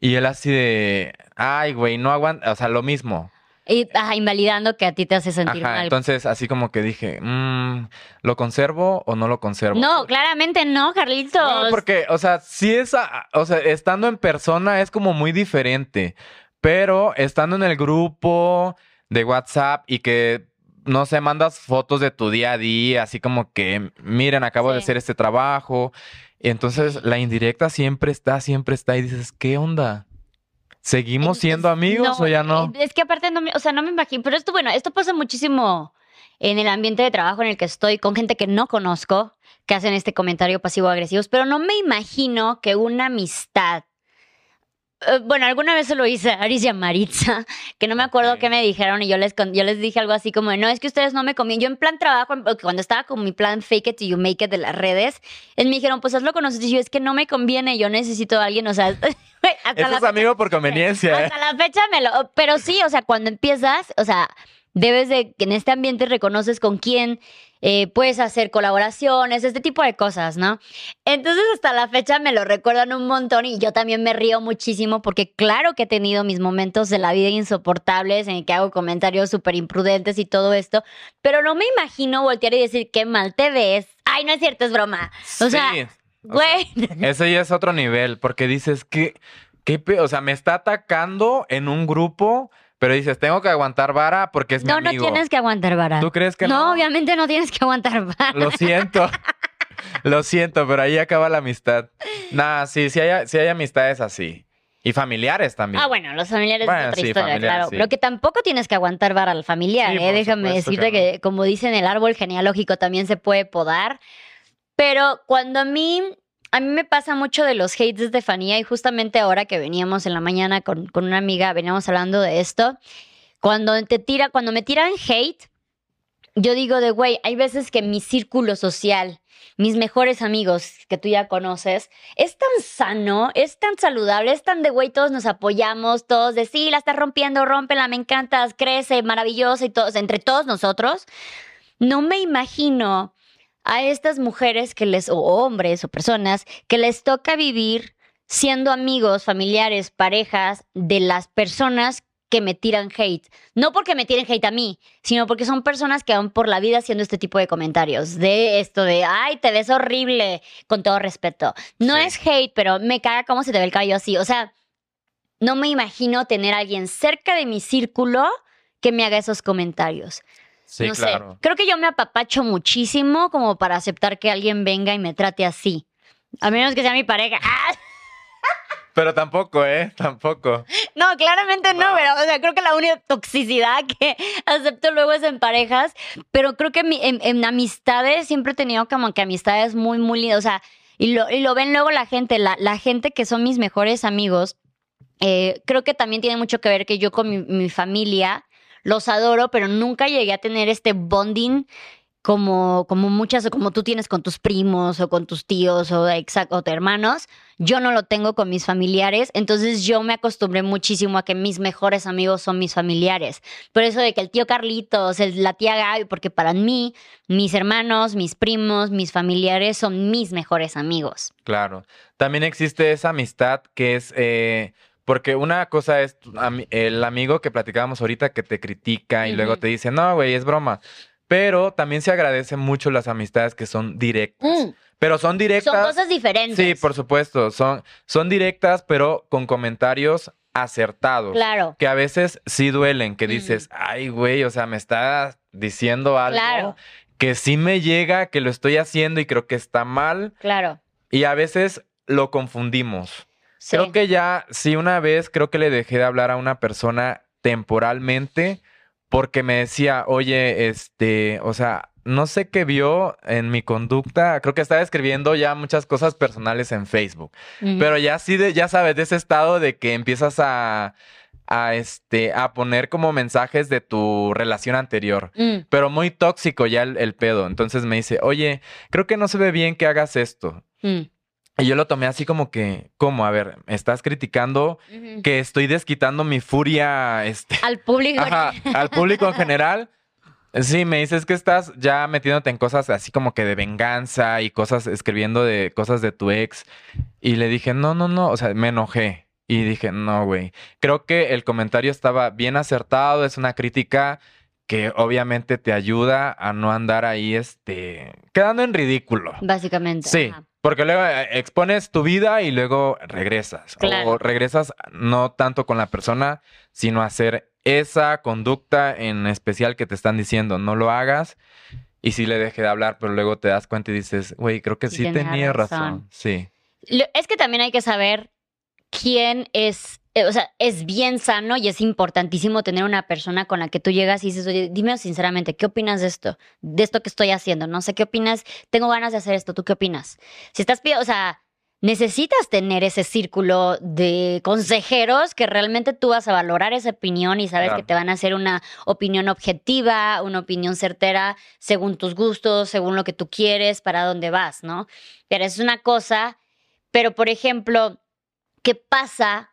Y él así de, ay, güey, no aguanta, o sea, lo mismo. Y ajá, invalidando que a ti te hace sentir Ajá, mal. entonces así como que dije, mm, ¿lo conservo o no lo conservo? no, claramente no, Carlitos. No, porque, o sea, si es, o sea, estando en persona es como muy diferente, pero estando en el grupo de WhatsApp y que, no sé, mandas fotos de tu día a día, así como que, miren, acabo de hacer este trabajo, y entonces la indirecta siempre está, siempre está, y dices, ¿qué onda? ¿Seguimos siendo amigos o ya no? Es que aparte no me, o sea, no me imagino, pero esto, bueno, esto pasa muchísimo en el ambiente de trabajo en el que estoy con gente que no conozco, que hacen este comentario pasivo-agresivos, pero no me imagino que una amistad bueno, alguna vez se lo hice a Aris y a Maritza, que no me acuerdo qué me dijeron y yo les, yo les dije algo así como, de, no, es que ustedes no me comían. Yo en plan trabajo, cuando estaba con mi plan fake it till you make it de las redes, me dijeron, pues hazlo con nosotros. Y yo, es que no me conviene, yo necesito a alguien, o sea, hasta Eso es amigo por conveniencia, ¿eh? hasta la fecha me lo. Pero sí, o sea, cuando empiezas, o sea, debes de que en este ambiente reconoces con quién eh, puedes hacer colaboraciones, este tipo de cosas, ¿no? Entonces, hasta la fecha me lo recuerdan un montón y yo también me río muchísimo porque, claro que he tenido mis momentos de la vida insoportables en el que hago comentarios súper imprudentes y todo esto, pero no me imagino voltear y decir qué mal te ves. Ay, no es cierto, es broma. O sea, Sí, o sea, Güey. Ese ya es otro nivel, porque dices que, qué pe- o sea, me está atacando en un grupo, pero dices, tengo que aguantar vara porque es mi No, no amigo. tienes que aguantar vara. ¿Tú crees que no, no? obviamente no tienes que aguantar vara. Lo siento. Lo siento, pero ahí acaba la amistad. Nah, sí, sí hay, sí hay amistades así. Y familiares también. Ah, bueno, los familiares Bueno, es otra sí, historia, claro. sí. Pero que tampoco tienes que aguantar vara al familiar, Sí, ¿eh? Déjame decirte que que, como dicen, el árbol genealógico también se puede podar. Pero cuando a mí, a mí me pasa mucho de los hates de Estefanía, y justamente ahora que veníamos en la mañana con, con una amiga, veníamos hablando de esto, cuando te tira, cuando me tiran hate, yo digo de, güey, hay veces que mi círculo social, mis mejores amigos que tú ya conoces, es tan sano, es tan saludable, es tan de, güey, todos nos apoyamos, todos de, sí, la estás rompiendo, rómpela, me encantas, crece, maravillosa y todos, entre todos nosotros. No me imagino a estas mujeres que les, o hombres o personas, que les toca vivir siendo amigos, familiares, parejas de las personas que me tiran hate. No porque me tiren hate a mí, sino porque son personas que van por la vida haciendo este tipo de comentarios. De esto de, ay, te ves horrible, con todo respeto. No Sí. es hate, pero me caga cómo se te ve el cabello así. O sea, no me imagino tener a alguien cerca de mi círculo que me haga esos comentarios. Sí, no claro. sé. Creo que yo me apapacho muchísimo como para aceptar que alguien venga y me trate así. A menos que sea mi pareja. ¡Ah! Pero tampoco, ¿eh? Tampoco. No, claramente no, pero o sea, creo que la única toxicidad que acepto luego es en parejas, pero creo que en, en amistades siempre he tenido como que amistades muy, muy lindas, o sea, y lo, y lo ven luego la gente, la, la gente que son mis mejores amigos, eh, creo que también tiene mucho que ver que yo con mi, mi familia los adoro, pero nunca llegué a tener este bonding como, como muchas, como tú tienes con tus primos o con tus tíos o, o hermanos, yo no lo tengo con mis familiares, entonces yo me acostumbré muchísimo a que mis mejores amigos son mis familiares. Por eso de que el tío Carlitos, el- la tía Gaby, porque para mí, mis hermanos, mis primos, mis familiares son mis mejores amigos. Claro. También existe esa amistad que es. eh, porque una cosa es el amigo que platicábamos ahorita que te critica y luego te dice, no, güey, es broma. Pero también se agradecen mucho las amistades que son directas. Pero son directas. Son cosas diferentes. Sí, por supuesto. Son, son directas, pero con comentarios acertados. Claro. Que a veces sí duelen, que Mm. dices, ay, güey, o sea, me está diciendo algo Claro. que sí me llega, que lo estoy haciendo y creo que está mal. Claro. Y a veces lo confundimos. Sí. Creo que ya, sí, una vez creo que le dejé de hablar a una persona temporalmente porque me decía, oye, este, o sea, no sé qué vio en mi conducta. Creo que estaba escribiendo ya muchas cosas personales en Facebook. Pero ya sí, de, ya sabes, de ese estado de que empiezas a, a, este, a poner como mensajes de tu relación anterior. Mm, Pero muy tóxico ya el, el pedo. Entonces me dice, oye, creo que no se ve bien que hagas esto. mm. Y yo lo tomé así como que, ¿cómo? A ver, ¿me estás criticando que estoy desquitando mi furia este, Al público. ajá, al público en general? Sí, me dices que estás ya metiéndote en cosas así como que de venganza y cosas, escribiendo de cosas de tu ex. Y le dije, no, no, no, o sea, me enojé. Y dije, no, güey. Creo que el comentario estaba bien acertado, es una crítica que obviamente te ayuda a no andar ahí, este, quedando en ridículo. Básicamente. Sí, ajá. Porque luego eh, expones tu vida y luego regresas. Claro. O regresas no tanto con la persona, sino a hacer esa conducta en especial que te están diciendo, no lo hagas. Y sí le dejé de hablar, pero luego te das cuenta y dices, güey, creo que Sí tenía razón. razón. Sí, Es que también hay que saber quién es, o sea, es bien sano y es importantísimo tener una persona con la que tú llegas y dices, oye, dime sinceramente, ¿qué opinas de esto? De esto que estoy haciendo, no sé qué opinas, tengo ganas de hacer esto, ¿tú qué opinas? Si estás pidiendo, o sea, necesitas tener ese círculo de consejeros que realmente tú vas a valorar esa opinión y sabes Claro. que te van a hacer una opinión objetiva, una opinión certera según tus gustos, según lo que tú quieres, para dónde vas, ¿no? Pero es una cosa, pero por ejemplo, ¿qué pasa?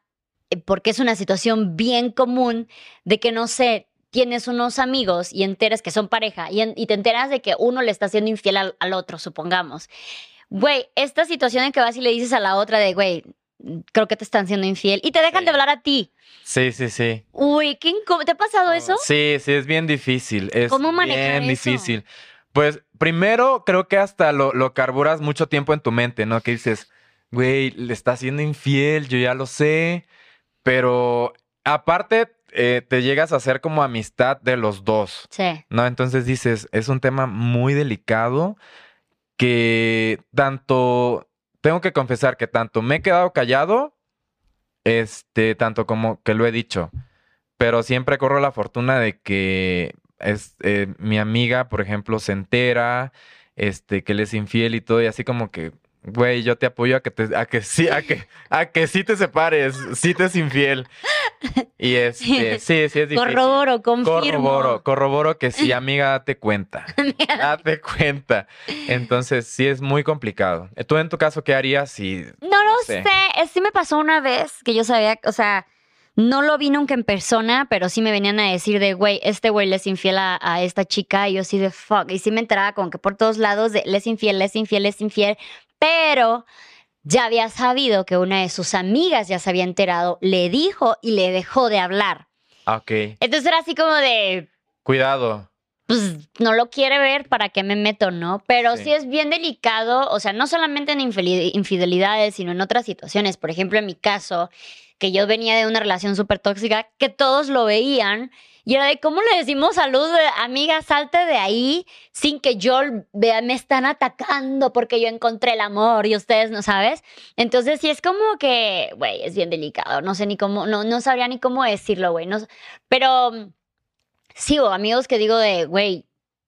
Eh, Porque es una situación bien común de que, no sé, tienes unos amigos y enteras que son pareja y, en- y te enteras de que uno le está siendo infiel al, al otro, supongamos. Güey, esta situación en que vas y le dices a la otra de, güey, creo que te están siendo infiel y te dejan Sí. de hablar a ti. sí, sí, sí. Uy, ¿qué ¿te ha pasado eso? Sí, sí, es bien difícil. Es ¿Cómo manejar bien eso? difícil. Pues primero creo que hasta lo, lo carburas mucho tiempo en tu mente, ¿no? Que dices, güey, le está siendo infiel, yo ya lo sé. Pero aparte, eh, te llegas a hacer como amistad de los dos, Sí. ¿no? Entonces dices, es un tema muy delicado que tanto, tengo que confesar que tanto me he quedado callado, este, tanto como que lo he dicho, pero siempre corro la fortuna de que es, eh, mi amiga, por ejemplo, se entera, este, que él es infiel y todo, y así como que, güey, yo te apoyo a que te, a que sí, a que, a que sí te separes, sí te es infiel. Y este, sí, sí es difícil. Corroboro, confirmo. Corroboro, corroboro que sí, amiga, date cuenta. Date cuenta. Entonces, sí es muy complicado. ¿Tú en tu caso qué harías si... No lo sé. sé. eh, Sí me pasó una vez que yo sabía, o sea, no lo vi nunca en persona, pero sí me venían a decir de, güey, este güey le es infiel a, a esta chica. Y yo sí de, fuck. Y sí me enteraba como que por todos lados de, le es infiel, le es infiel, le es infiel. Pero ya había sabido que una de sus amigas ya se había enterado, le dijo y le dejó de hablar. Ah, Ok. Entonces era así como de, Cuidado. pues no lo quiere ver, ¿para qué me meto, no? Pero sí. Sí. es bien delicado, o sea, no solamente en infidelidades, sino en otras situaciones. Por ejemplo, en mi caso, que yo venía de una relación súper tóxica, que todos lo veían. Y era de, ¿cómo le decimos salud? Amiga, salte de ahí sin que yo vea, me están atacando porque yo encontré el amor y ustedes no sabes. Entonces, sí es como que, güey, es bien delicado. No sé ni cómo, no, no sabría ni cómo decirlo, güey. No, pero mm, sí, o amigos que digo de, güey,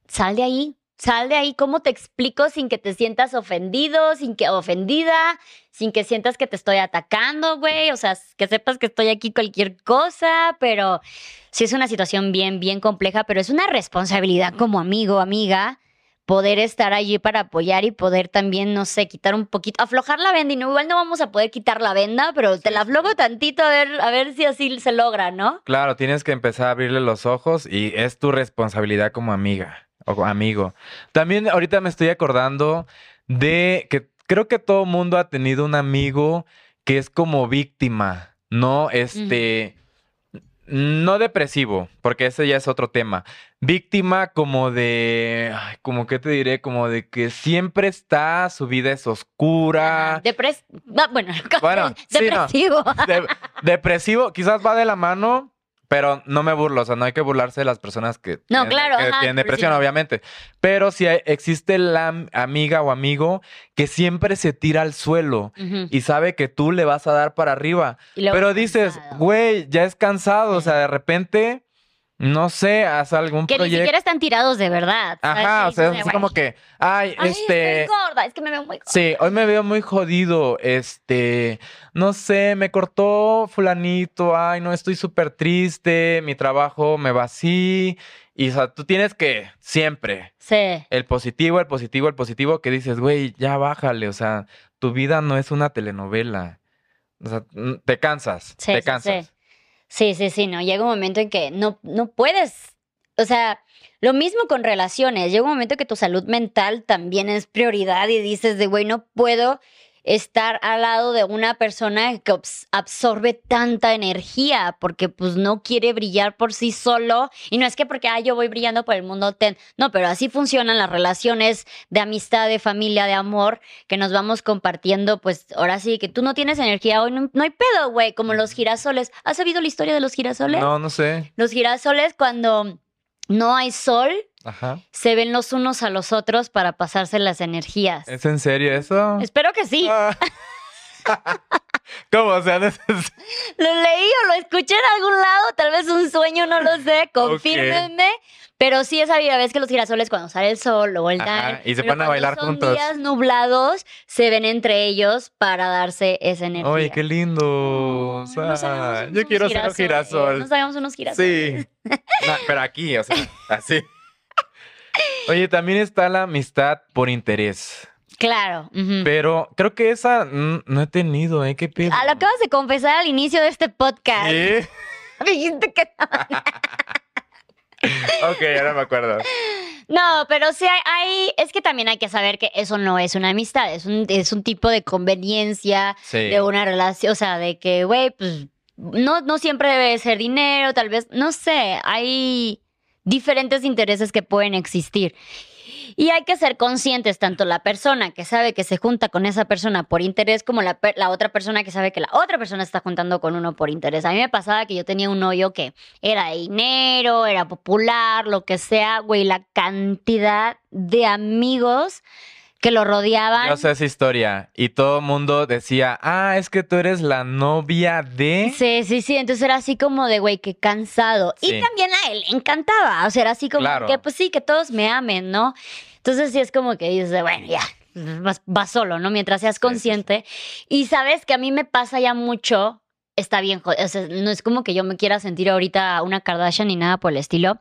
sal de ahí, sal de ahí, ¿cómo te explico sin que te sientas ofendido, sin que ofendida, sin que sientas que te estoy atacando, güey? O sea, que sepas que estoy aquí cualquier cosa, pero sí es una situación bien, bien compleja, pero es una responsabilidad como amigo, amiga. Poder estar allí para apoyar y poder también, no sé, quitar un poquito, aflojar la venda. Y no, igual no vamos a poder quitar la venda, pero te la aflojo tantito a ver, a ver si así se logra, ¿no? Claro, tienes que empezar a abrirle los ojos y es tu responsabilidad como amiga o amigo. También ahorita me estoy acordando de que creo que todo mundo ha tenido un amigo que es como víctima, ¿no? Este, no depresivo, porque ese ya es otro tema. Víctima como de, ay, como que te diré, como de que siempre está, su vida es oscura. Depres... Bueno, Bueno, sí, no. depresivo. De- depresivo, quizás va de la mano, Pero no me burlo, o sea, no hay que burlarse de las personas que, No, tienen, claro, que ajá, tienen depresión, sí. obviamente. Pero si hay- existe la am- amiga o amigo que siempre se tira al suelo y sabe que tú le vas a dar para arriba. Pero dices, güey, ya es cansado, o sea, de repente, no sé, haz algún Que ni proyecto. siquiera están tirados de verdad. Ajá, Que o sea, es así "Güey, como que, ay, Ay, este... estoy gorda, es que me veo muy gorda. Sí, hoy me veo muy jodido. Este, no sé, me cortó fulanito. Ay, no, estoy súper triste. Mi trabajo me va así. Y o sea, tú tienes que siempre Sí. el positivo, el positivo, el positivo que dices, güey, ya bájale. O sea, tu vida no es una telenovela. O sea, te cansas, Sí, te sí, cansas. sí. Sí, sí, sí, no. Llega un momento en que no, no puedes. O sea, lo mismo con relaciones. Llega un momento que tu salud mental también es prioridad y dices de, güey, no puedo estar al lado de una persona que absorbe tanta energía porque pues no quiere brillar por sí solo y no es que porque ah, yo voy brillando por el mundo ten no pero así funcionan las relaciones de amistad de familia de amor que nos vamos compartiendo pues ahora sí que tú no tienes energía hoy no, no hay pedo güey como los girasoles ¿has sabido la historia de los girasoles? No, no sé. los girasoles cuando no hay sol Ajá. se ven los unos a los otros para pasarse las energías ¿Es en serio eso? espero que sí Ah. ¿Cómo? O sea, Lo leí o lo escuché en algún lado, tal vez un sueño, no lo sé, confírmenme. Pero sí he sabido, ves que los girasoles cuando sale el sol lo voltean. Y se ponen a bailar son juntos. días nublados, se ven entre ellos para darse esa energía. Oye, qué lindo. O Ay, nos sea, hagamos yo unos quiero ser un girasol. Nos hagamos unos girasoles. Sí. No, pero aquí, o sea, así. Oye, también está la amistad por interés. Claro. Pero creo que esa no he tenido, ¿eh? ¿Qué pedo? Ah, lo acabas de confesar al inicio de este podcast. ¿Sí? Dijiste que Ok, ahora me acuerdo. No, pero sí hay, hay- es que también hay que saber que eso no es una amistad, es un, es un tipo de conveniencia, Sí. de una relación, o sea, de que, güey, pues no, no siempre debe ser dinero, tal vez, no sé, hay diferentes intereses que pueden existir. Y hay que ser conscientes, tanto la persona que sabe que se junta con esa persona por interés, como la, la otra persona que sabe que la otra persona está juntando con uno por interés. A mí me pasaba que yo tenía un novio que era de dinero, era popular, lo que sea, güey, la cantidad de amigos que lo rodeaban. Yo sé esa historia. Y todo el mundo decía, ah, es que tú eres la novia de. Sí, sí, sí. Entonces era así como de, güey, qué cansado. Sí. Y también a él le encantaba. O sea, era así como Claro. que, pues sí, que todos me amen, ¿no? Entonces sí es como que dices, bueno, ya, vas, vas solo, ¿no? Mientras seas Sí, sí, sí. consciente. Y sabes que a mí me pasa ya mucho. Está bien, o sea, no es como que yo me quiera sentir ahorita una Kardashian ni nada por el estilo.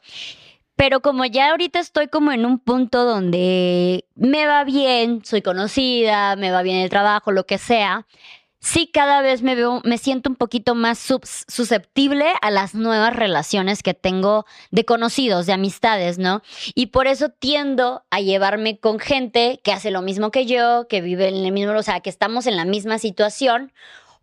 Pero como ya ahorita estoy como en un punto donde me va bien, soy conocida, me va bien el trabajo, lo que sea, sí cada vez me veo, me siento un poquito más susceptible a las nuevas relaciones que tengo de conocidos, de amistades, ¿no? Y por eso tiendo a llevarme con gente que hace lo mismo que yo, que vive en el mismo, o sea, que estamos en la misma situación.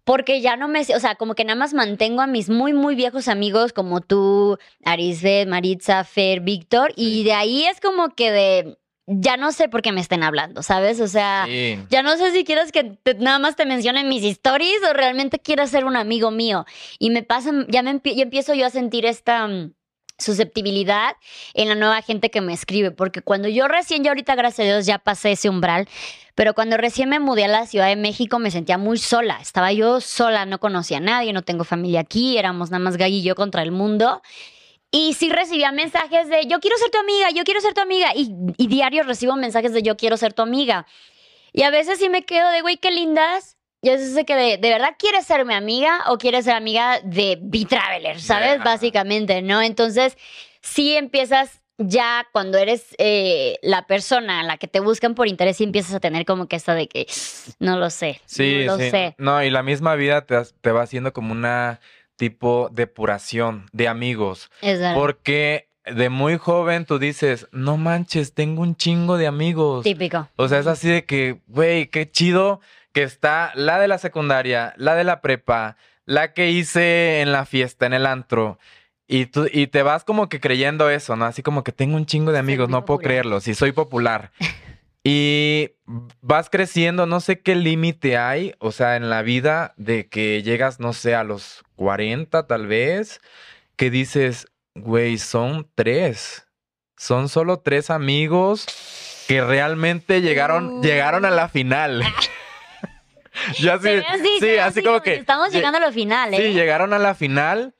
Porque ya no me, o sea, como que nada más mantengo a mis muy, muy viejos amigos como tú, Arisbet, Maritza, Fer, Víctor, y de ahí es como que de, ya no sé por qué me estén hablando, ¿sabes? O sea, Sí. ya no sé si quieres que te- nada más te mencionen mis stories o realmente quieras ser un amigo mío. Y me pasa, ya, me ya empiezo yo a sentir esta mm, susceptibilidad en la nueva gente que me escribe, porque cuando yo recién, ya ahorita gracias a Dios ya pasé ese umbral, pero cuando recién me mudé a la Ciudad de México me sentía muy sola, estaba yo sola, no conocía a nadie, no tengo familia aquí, éramos nada más Gay y yo contra el mundo. Y sí recibía mensajes de yo quiero ser tu amiga, yo quiero ser tu amiga. Y, y diario recibo mensajes de yo quiero ser tu amiga. Y a veces sí me quedo de, güey, qué lindas. Y veces sé que de, de verdad quieres ser mi amiga o quieres ser amiga de B-Traveler, ¿sabes? Básicamente, ¿no? Entonces, sí empiezas ya cuando eres eh, la persona a la que te buscan por interés, sí empiezas a tener como que esta de que no lo sé. Sí, no lo sí. sé. No, y la misma vida te, te va haciendo como una tipo depuración de amigos. Verdad. Porque de muy joven tú dices, no manches, tengo un chingo de amigos. Típico. O sea, es así de que, güey, qué chido que está la de la secundaria, la de la prepa, la que hice en la fiesta, en el antro. Y, tú, y te vas como que creyendo eso, ¿no? Así como que tengo un chingo de amigos, no puedo creerlo, si soy popular. y vas creciendo, no sé qué límite hay, o sea, en la vida de que llegas, no sé, a los 40 tal vez, que dices, güey, son tres. Son solo tres amigos que realmente llegaron, Uh. llegaron a la final. ya sí, sí, así como que. Estamos lle- llegando a lo final, ¿eh? Sí, llegaron a la final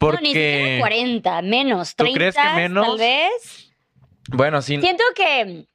No, ni siquiera porque. 40, menos, ¿Tú 30 crees que menos? tal vez. bueno, sí. Siento que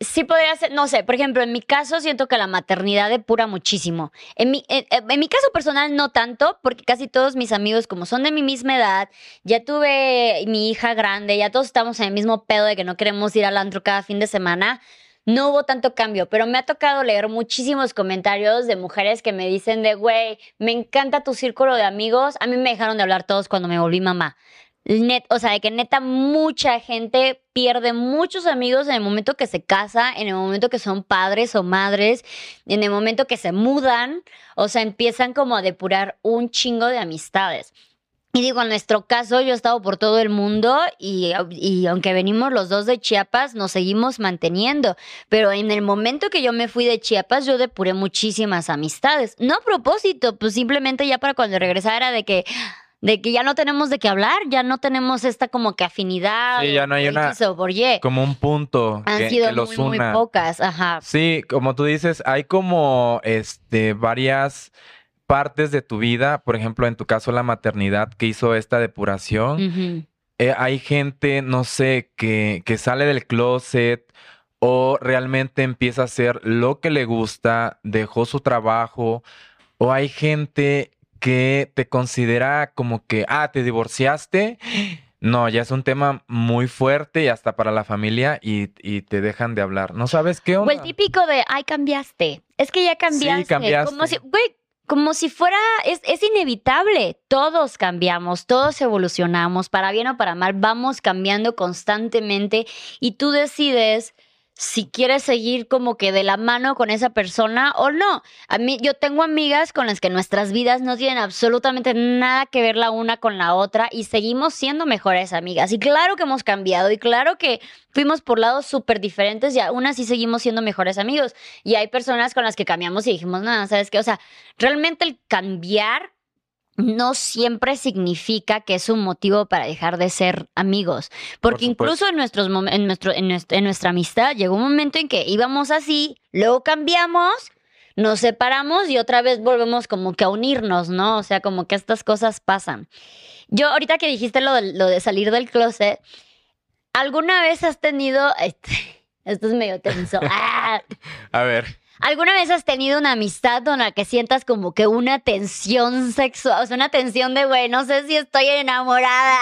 sí podría ser, no sé, por ejemplo, en mi caso siento que la maternidad depura muchísimo. En mi, en, en mi caso personal no tanto, porque casi todos mis amigos, como son de mi misma edad, ya tuve mi hija grande, ya todos estamos en el mismo pedo de que no queremos ir al antro cada fin de semana. No hubo tanto cambio, pero me ha tocado leer muchísimos comentarios de mujeres que me dicen de, güey, me encanta tu círculo de amigos. A mí me dejaron de hablar todos cuando me volví mamá. O sea, de que neta mucha gente pierde muchos amigos en el momento que se casa, en el momento que son padres o madres, en el momento que se mudan, o sea, empiezan como a depurar un chingo de amistades. Y digo, en nuestro caso, yo he estado por todo el mundo y, y aunque venimos los dos de Chiapas, nos seguimos manteniendo. Pero en el momento que yo me fui de Chiapas, yo depuré muchísimas amistades. No a propósito, pues simplemente ya para cuando regresara de que de que ya no tenemos de qué hablar, ya no tenemos esta como que afinidad. Sí, ya no hay una- por Y. Como un punto Han que, sido que los muy, muy pocas, ajá. Sí, como tú dices, hay como este varias partes de tu vida, por ejemplo, en tu caso la maternidad que hizo esta depuración. Eh, hay gente, no sé, que, que sale del closet o realmente empieza a hacer lo que le gusta, dejó su trabajo, o hay gente que te considera como que, ah, te divorciaste. No, ya es un tema muy fuerte y hasta para la familia y, y te dejan de hablar. ¿No sabes qué O onda? el típico de, ay, cambiaste. Es que ya cambiaste. cambiaste. Como si, güey, como si fuera, es, es inevitable. Todos cambiamos, todos evolucionamos, para bien o para mal, vamos cambiando constantemente y tú decides si quieres seguir como que de la mano con esa persona o no. A mí, yo tengo amigas con las que nuestras vidas no tienen absolutamente nada que ver la una con la otra y seguimos siendo mejores amigas. Y claro que hemos cambiado y claro que fuimos por lados súper diferentes y aún así seguimos siendo mejores amigos. Y hay personas con las que cambiamos y dijimos, nada, ¿sabes qué? O sea, realmente el cambiar no siempre significa que es un motivo para dejar de ser amigos. Porque incluso en, nuestros en, nuestro, en, nuestra, en nuestra amistad llegó un momento en que íbamos así, luego cambiamos, nos separamos y otra vez volvemos como que a unirnos, ¿no? O sea, como que estas cosas pasan. Yo, ahorita que dijiste lo de, lo de salir del closet, ¿alguna vez has tenido... Este, esto es medio tenso. Ah, A ver, ¿Alguna vez has tenido una amistad con la que sientas como que una tensión sexual? O sea, una tensión de, güey, no sé si estoy enamorada.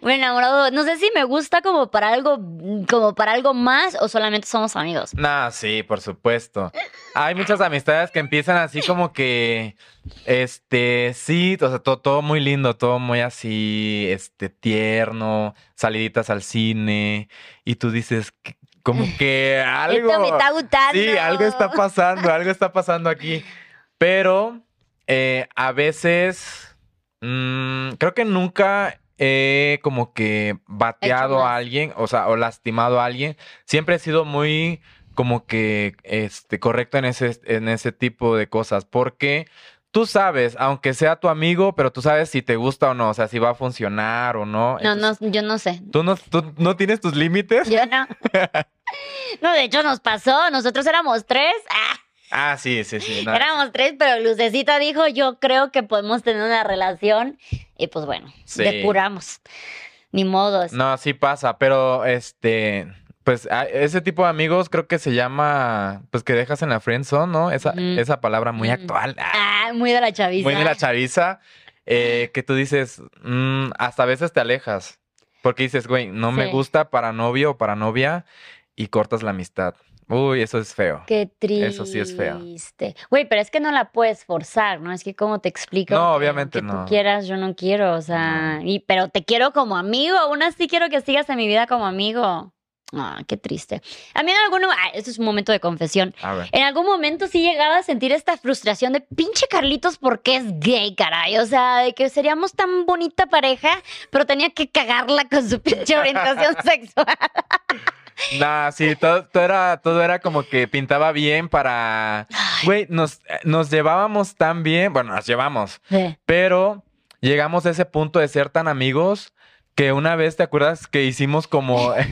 Bueno, enamorado. No sé si me gusta como para algo, como para algo más o solamente somos amigos. nah, sí, por supuesto. Hay muchas amistades que empiezan así como que, este, sí, o sea, todo, todo muy lindo, todo muy así, este, tierno, saliditas al cine, y tú dices, como que algo... Esto me está gustando. Sí, algo está pasando, algo está pasando aquí. Pero eh, a veces, mm, creo que nunca he como que bateado a alguien, o sea, o lastimado a alguien. Siempre he sido muy como que este, correcto en ese, en ese tipo de cosas, porque tú sabes, aunque sea tu amigo, pero tú sabes si te gusta o no, o sea, si va a funcionar o no. No, Entonces, no, yo no sé. ¿Tú no, tú no tienes tus límites? Yo no. No, de hecho nos pasó. Nosotros éramos tres. Ah, Ah, sí, sí, sí. no. éramos tres, pero Lucecita dijo, yo creo que podemos tener una relación. Y pues bueno, Sí. depuramos. Ni modos. No, sí pasa, pero este, pues a- ese tipo de amigos creo que se llama, pues que dejas en la friendzone, ¿no? Esa, esa palabra muy actual, ah, Ah, muy de la chaviza. muy de la chaviza, eh, que tú dices, mm, hasta a veces te alejas, porque dices, güey, no me gusta para novio o para novia y cortas la amistad. Uy, eso es feo. Qué triste. Eso sí es feo. Güey, pero es que no la puedes forzar, ¿no? Es que como te explico. No, que obviamente aunque no. tú quieras, yo no quiero, o sea, y, pero te quiero como amigo, aún así quiero que sigas en mi vida como amigo. Ah, qué triste. A mí en algún ah, esto es un momento de confesión. A ver. En algún momento sí llegaba a sentir esta frustración de pinche Carlitos porque es gay, caray. O sea, de que seríamos tan bonita pareja, pero tenía que cagarla con su pinche orientación sexual. Nah, sí, todo, todo era, todo era como que pintaba bien para... Güey, nos, nos llevábamos tan bien, bueno, nos llevamos, Sí. pero llegamos a ese punto de ser tan amigos que una vez, ¿te acuerdas que hicimos como...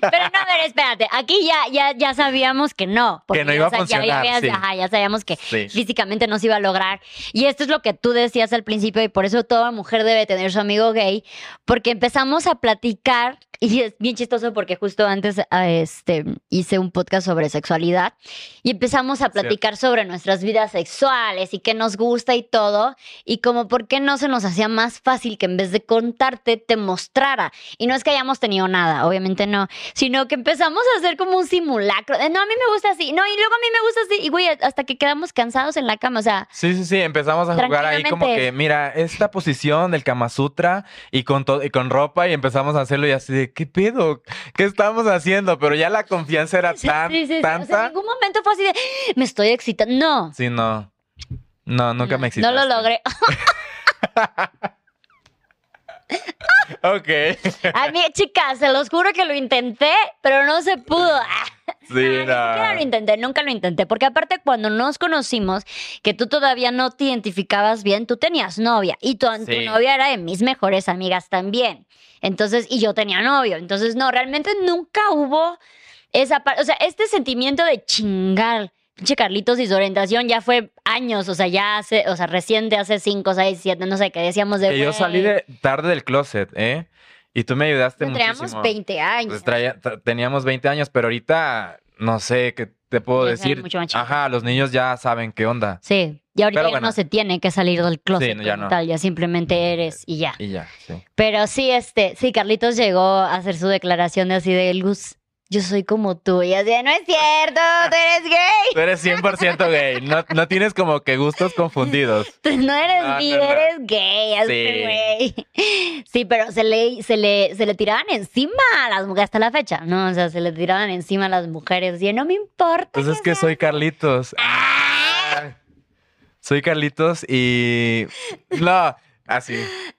Pero no, a ver, espérate. Aquí ya, ya, ya sabíamos que no. porque Que no iba a sa- ya- ya funcionar, habías- sí. ajá, ya sabíamos que Sí. físicamente no se iba a lograr. Y esto es lo que tú decías al principio, y por eso toda mujer debe tener su amigo gay, porque empezamos a platicar. Y es bien chistoso porque justo antes ah, este, hice un podcast sobre sexualidad y empezamos a platicar sobre nuestras vidas sexuales y qué nos gusta y todo. Y como por qué no se nos hacía más fácil que en vez de contarte te mostrara. Y no es que hayamos tenido nada, obviamente no, sino que empezamos a hacer como un simulacro. de, no, a mí me gusta así, no, y luego a mí me gusta así. Y güey, hasta que quedamos cansados en la cama, o sea, Sí, sí, sí, empezamos a jugar ahí como que, mira, esta posición del Kama Sutra y con, y con ropa y empezamos a hacerlo y así de, ¿qué pedo? ¿Qué estamos haciendo? Pero ya la confianza era sí, tan, sí, sí, sí. O sea, en ningún momento fue así de, me estoy excitando. No. Sí, no. No, nunca no, me excitaste. No lo logré. Ok. A mí, chicas, se los juro que lo intenté, pero no se pudo. Sí, siquiera lo no. intenté, nunca lo intenté. Porque aparte, cuando nos conocimos, que tú todavía no te identificabas bien, tú tenías novia. Y tu, tu novia era de mis mejores amigas también. Entonces, y yo tenía novio. Entonces, no, realmente nunca hubo esa parte. O sea, este sentimiento de chingar. Pinche Carlitos y su orientación ya fue años, o sea, ya hace, o sea, reciente, hace cinco, seis, siete, no sé, qué decíamos de. Que yo salí de, tarde del closet, ¿eh? Y tú me ayudaste Teníamos muchísimo. 20 años. Pues traía- teníamos 20 años, pero ahorita no sé qué te puedo decir. mucho más. Ajá, los niños ya saben qué onda. Sí, y ahorita ya bueno. no se tiene que salir del closet Sí, ya no. tal, ya simplemente eres y ya. Y ya, sí. Pero sí, este, sí, Carlitos llegó a hacer su declaración de así de Luz, yo soy como tú. Y así no es cierto, tú eres gay. Tú eres 100% gay. No, no tienes como que gustos confundidos. Tú no eres No, bi, no, eres gay, así, Sí. güey. Sí, pero se le, se, le, se le tiraban encima a las mujeres hasta la fecha, ¿no? O sea, se le tiraban encima a las mujeres y no me importa. Pues es que soy Carlitos. Ah. Soy Carlitos y... No, así.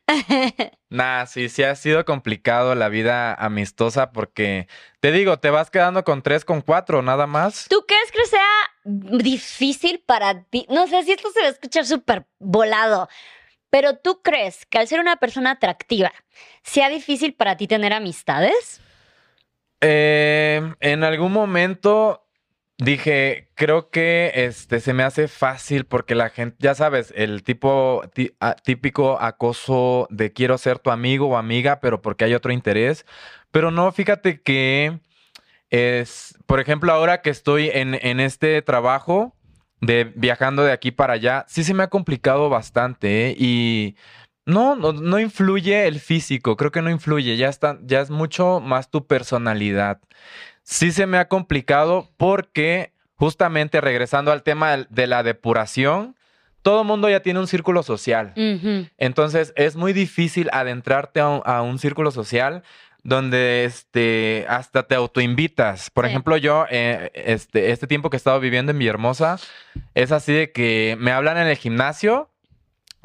Nah, sí, sí ha sido complicado la vida amistosa porque, te digo, te vas quedando con tres, con cuatro, nada más. ¿Tú crees que sea difícil para ti? No sé si esto se va a escuchar súper volado, pero ¿tú crees que al ser una persona atractiva sea difícil para ti tener amistades? Eh, en algún momento dije, creo que este se me hace fácil porque la gente, ya sabes, el tipo ti- a- típico acoso de quiero ser tu amigo o amiga, pero porque hay otro interés. Pero no, fíjate que es, por ejemplo, ahora que estoy en, en este trabajo de viajando de aquí para allá, sí se me ha complicado bastante, ¿eh? Y no, no, no influye el físico, creo que no influye, ya está, ya es mucho más tu personalidad. Sí se me ha complicado porque justamente regresando al tema de la depuración, todo el mundo ya tiene un círculo social. Entonces es muy difícil adentrarte a un, a un círculo social donde este, hasta te autoinvitas. Por Sí. ejemplo, yo, eh, este, este tiempo que he estado viviendo en Villahermosa, es así de que me hablan en el gimnasio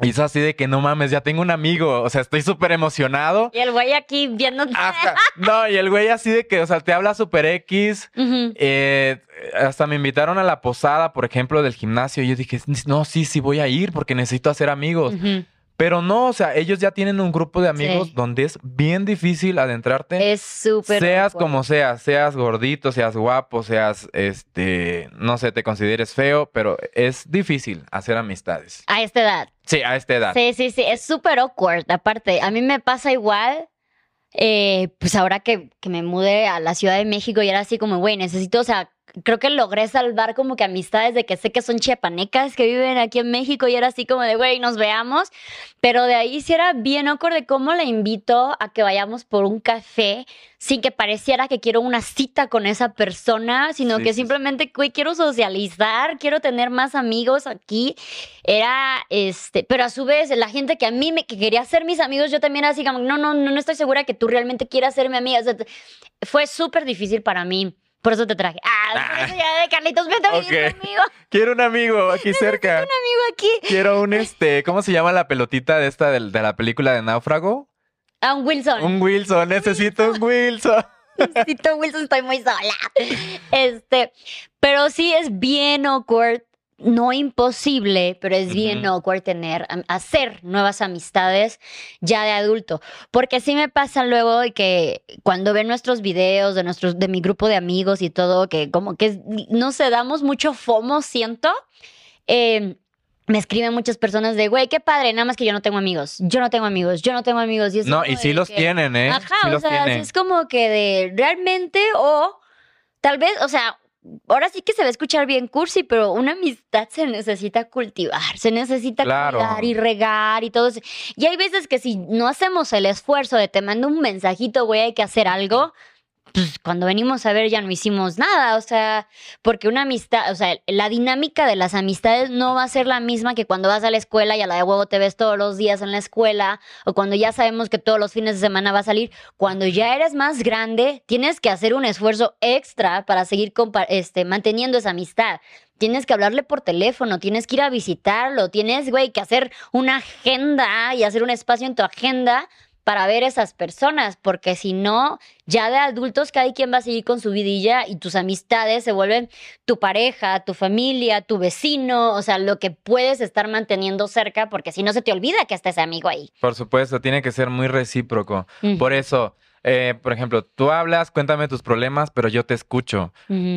y es así de que no mames, ya tengo un amigo. O sea, estoy súper emocionado. Y el güey aquí viendo... Hasta- no, y el güey así de que, o sea, te habla súper X. Eh, hasta me invitaron a la posada, por ejemplo, del gimnasio. Y yo dije, no, sí, sí voy a ir porque necesito hacer amigos. Ujú. Pero no, o sea, ellos ya tienen un grupo de amigos Sí. donde es bien difícil adentrarte. Es súper... Seas como seas, seas gordito, seas guapo, seas, este, no sé, te consideres feo, pero es difícil hacer amistades. A esta edad. Sí, a esta edad. Sí, sí, sí, es súper awkward. Aparte, a mí me pasa igual, eh, pues ahora que, que me mudé a la Ciudad de México y era así como, güey, necesito, o sea, creo que logré salvar como que amistades de que sé que son chiapanecas que viven aquí en México y era así como de, güey, nos veamos. Pero de ahí sí era bien awkward de cómo la invito a que vayamos por un café sin que pareciera que quiero una cita con esa persona, sino Sí, que simplemente, güey, quiero socializar, quiero tener más amigos aquí. Era, este, pero a su vez, la gente que a mí me que quería ser mis amigos, yo también era así como, no, no, no, no estoy segura que tú realmente quieras ser mi amiga. O sea, te- fue súper difícil para mí. Por eso te traje. Ah, eso ya de Carlitos, vete a vivir Ok. conmigo. Quiero un amigo aquí cerca. Amigo aquí. Quiero un, este, ¿cómo se llama la pelotita de esta de, la película de Náufrago? A un Wilson. Un Wilson, necesito un Wilson. Necesito Wilson, estoy muy sola. Este, pero sí es bien awkward no imposible, pero es bien Ujú. awkward tener, hacer nuevas amistades ya de adulto. Porque sí me pasa luego de que cuando ven nuestros videos de nuestros, de mi grupo de amigos y todo, que como que no sé, damos mucho FOMO, siento. Eh, me escriben muchas personas de, güey, qué padre, nada más que yo no tengo amigos. Yo no tengo amigos, yo no tengo amigos. Y es No, y sí los que- tienen, ¿eh? Ajá, sí o sea, tienen. es como que de realmente o tal vez, o sea, ahora sí que se va a escuchar bien cursi, pero una amistad se necesita cultivar, se necesita Claro. cuidar y regar y todo eso. Y hay veces que si no hacemos el esfuerzo de te mando un mensajito, güey, hay que hacer algo. Pues cuando venimos a ver ya no hicimos nada, o sea, porque una amistad, o sea, la dinámica de las amistades no va a ser la misma que cuando vas a la escuela y a la de huevo te ves todos los días en la escuela, o cuando ya sabemos que todos los fines de semana va a salir. Cuando ya eres más grande, tienes que hacer un esfuerzo extra para seguir este, manteniendo esa amistad. Tienes que hablarle por teléfono, tienes que ir a visitarlo, tienes, güey, que hacer una agenda y hacer un espacio en tu agenda para ver esas personas, porque si no, ya de adultos cada quien va a seguir con su vidilla y tus amistades se vuelven tu pareja, tu familia, tu vecino, o sea, lo que puedes estar manteniendo cerca, porque si no se te olvida que está ese amigo ahí. Por supuesto, tiene que ser muy recíproco. Por eso, eh, por ejemplo, tú hablas, cuéntame tus problemas, pero yo te escucho.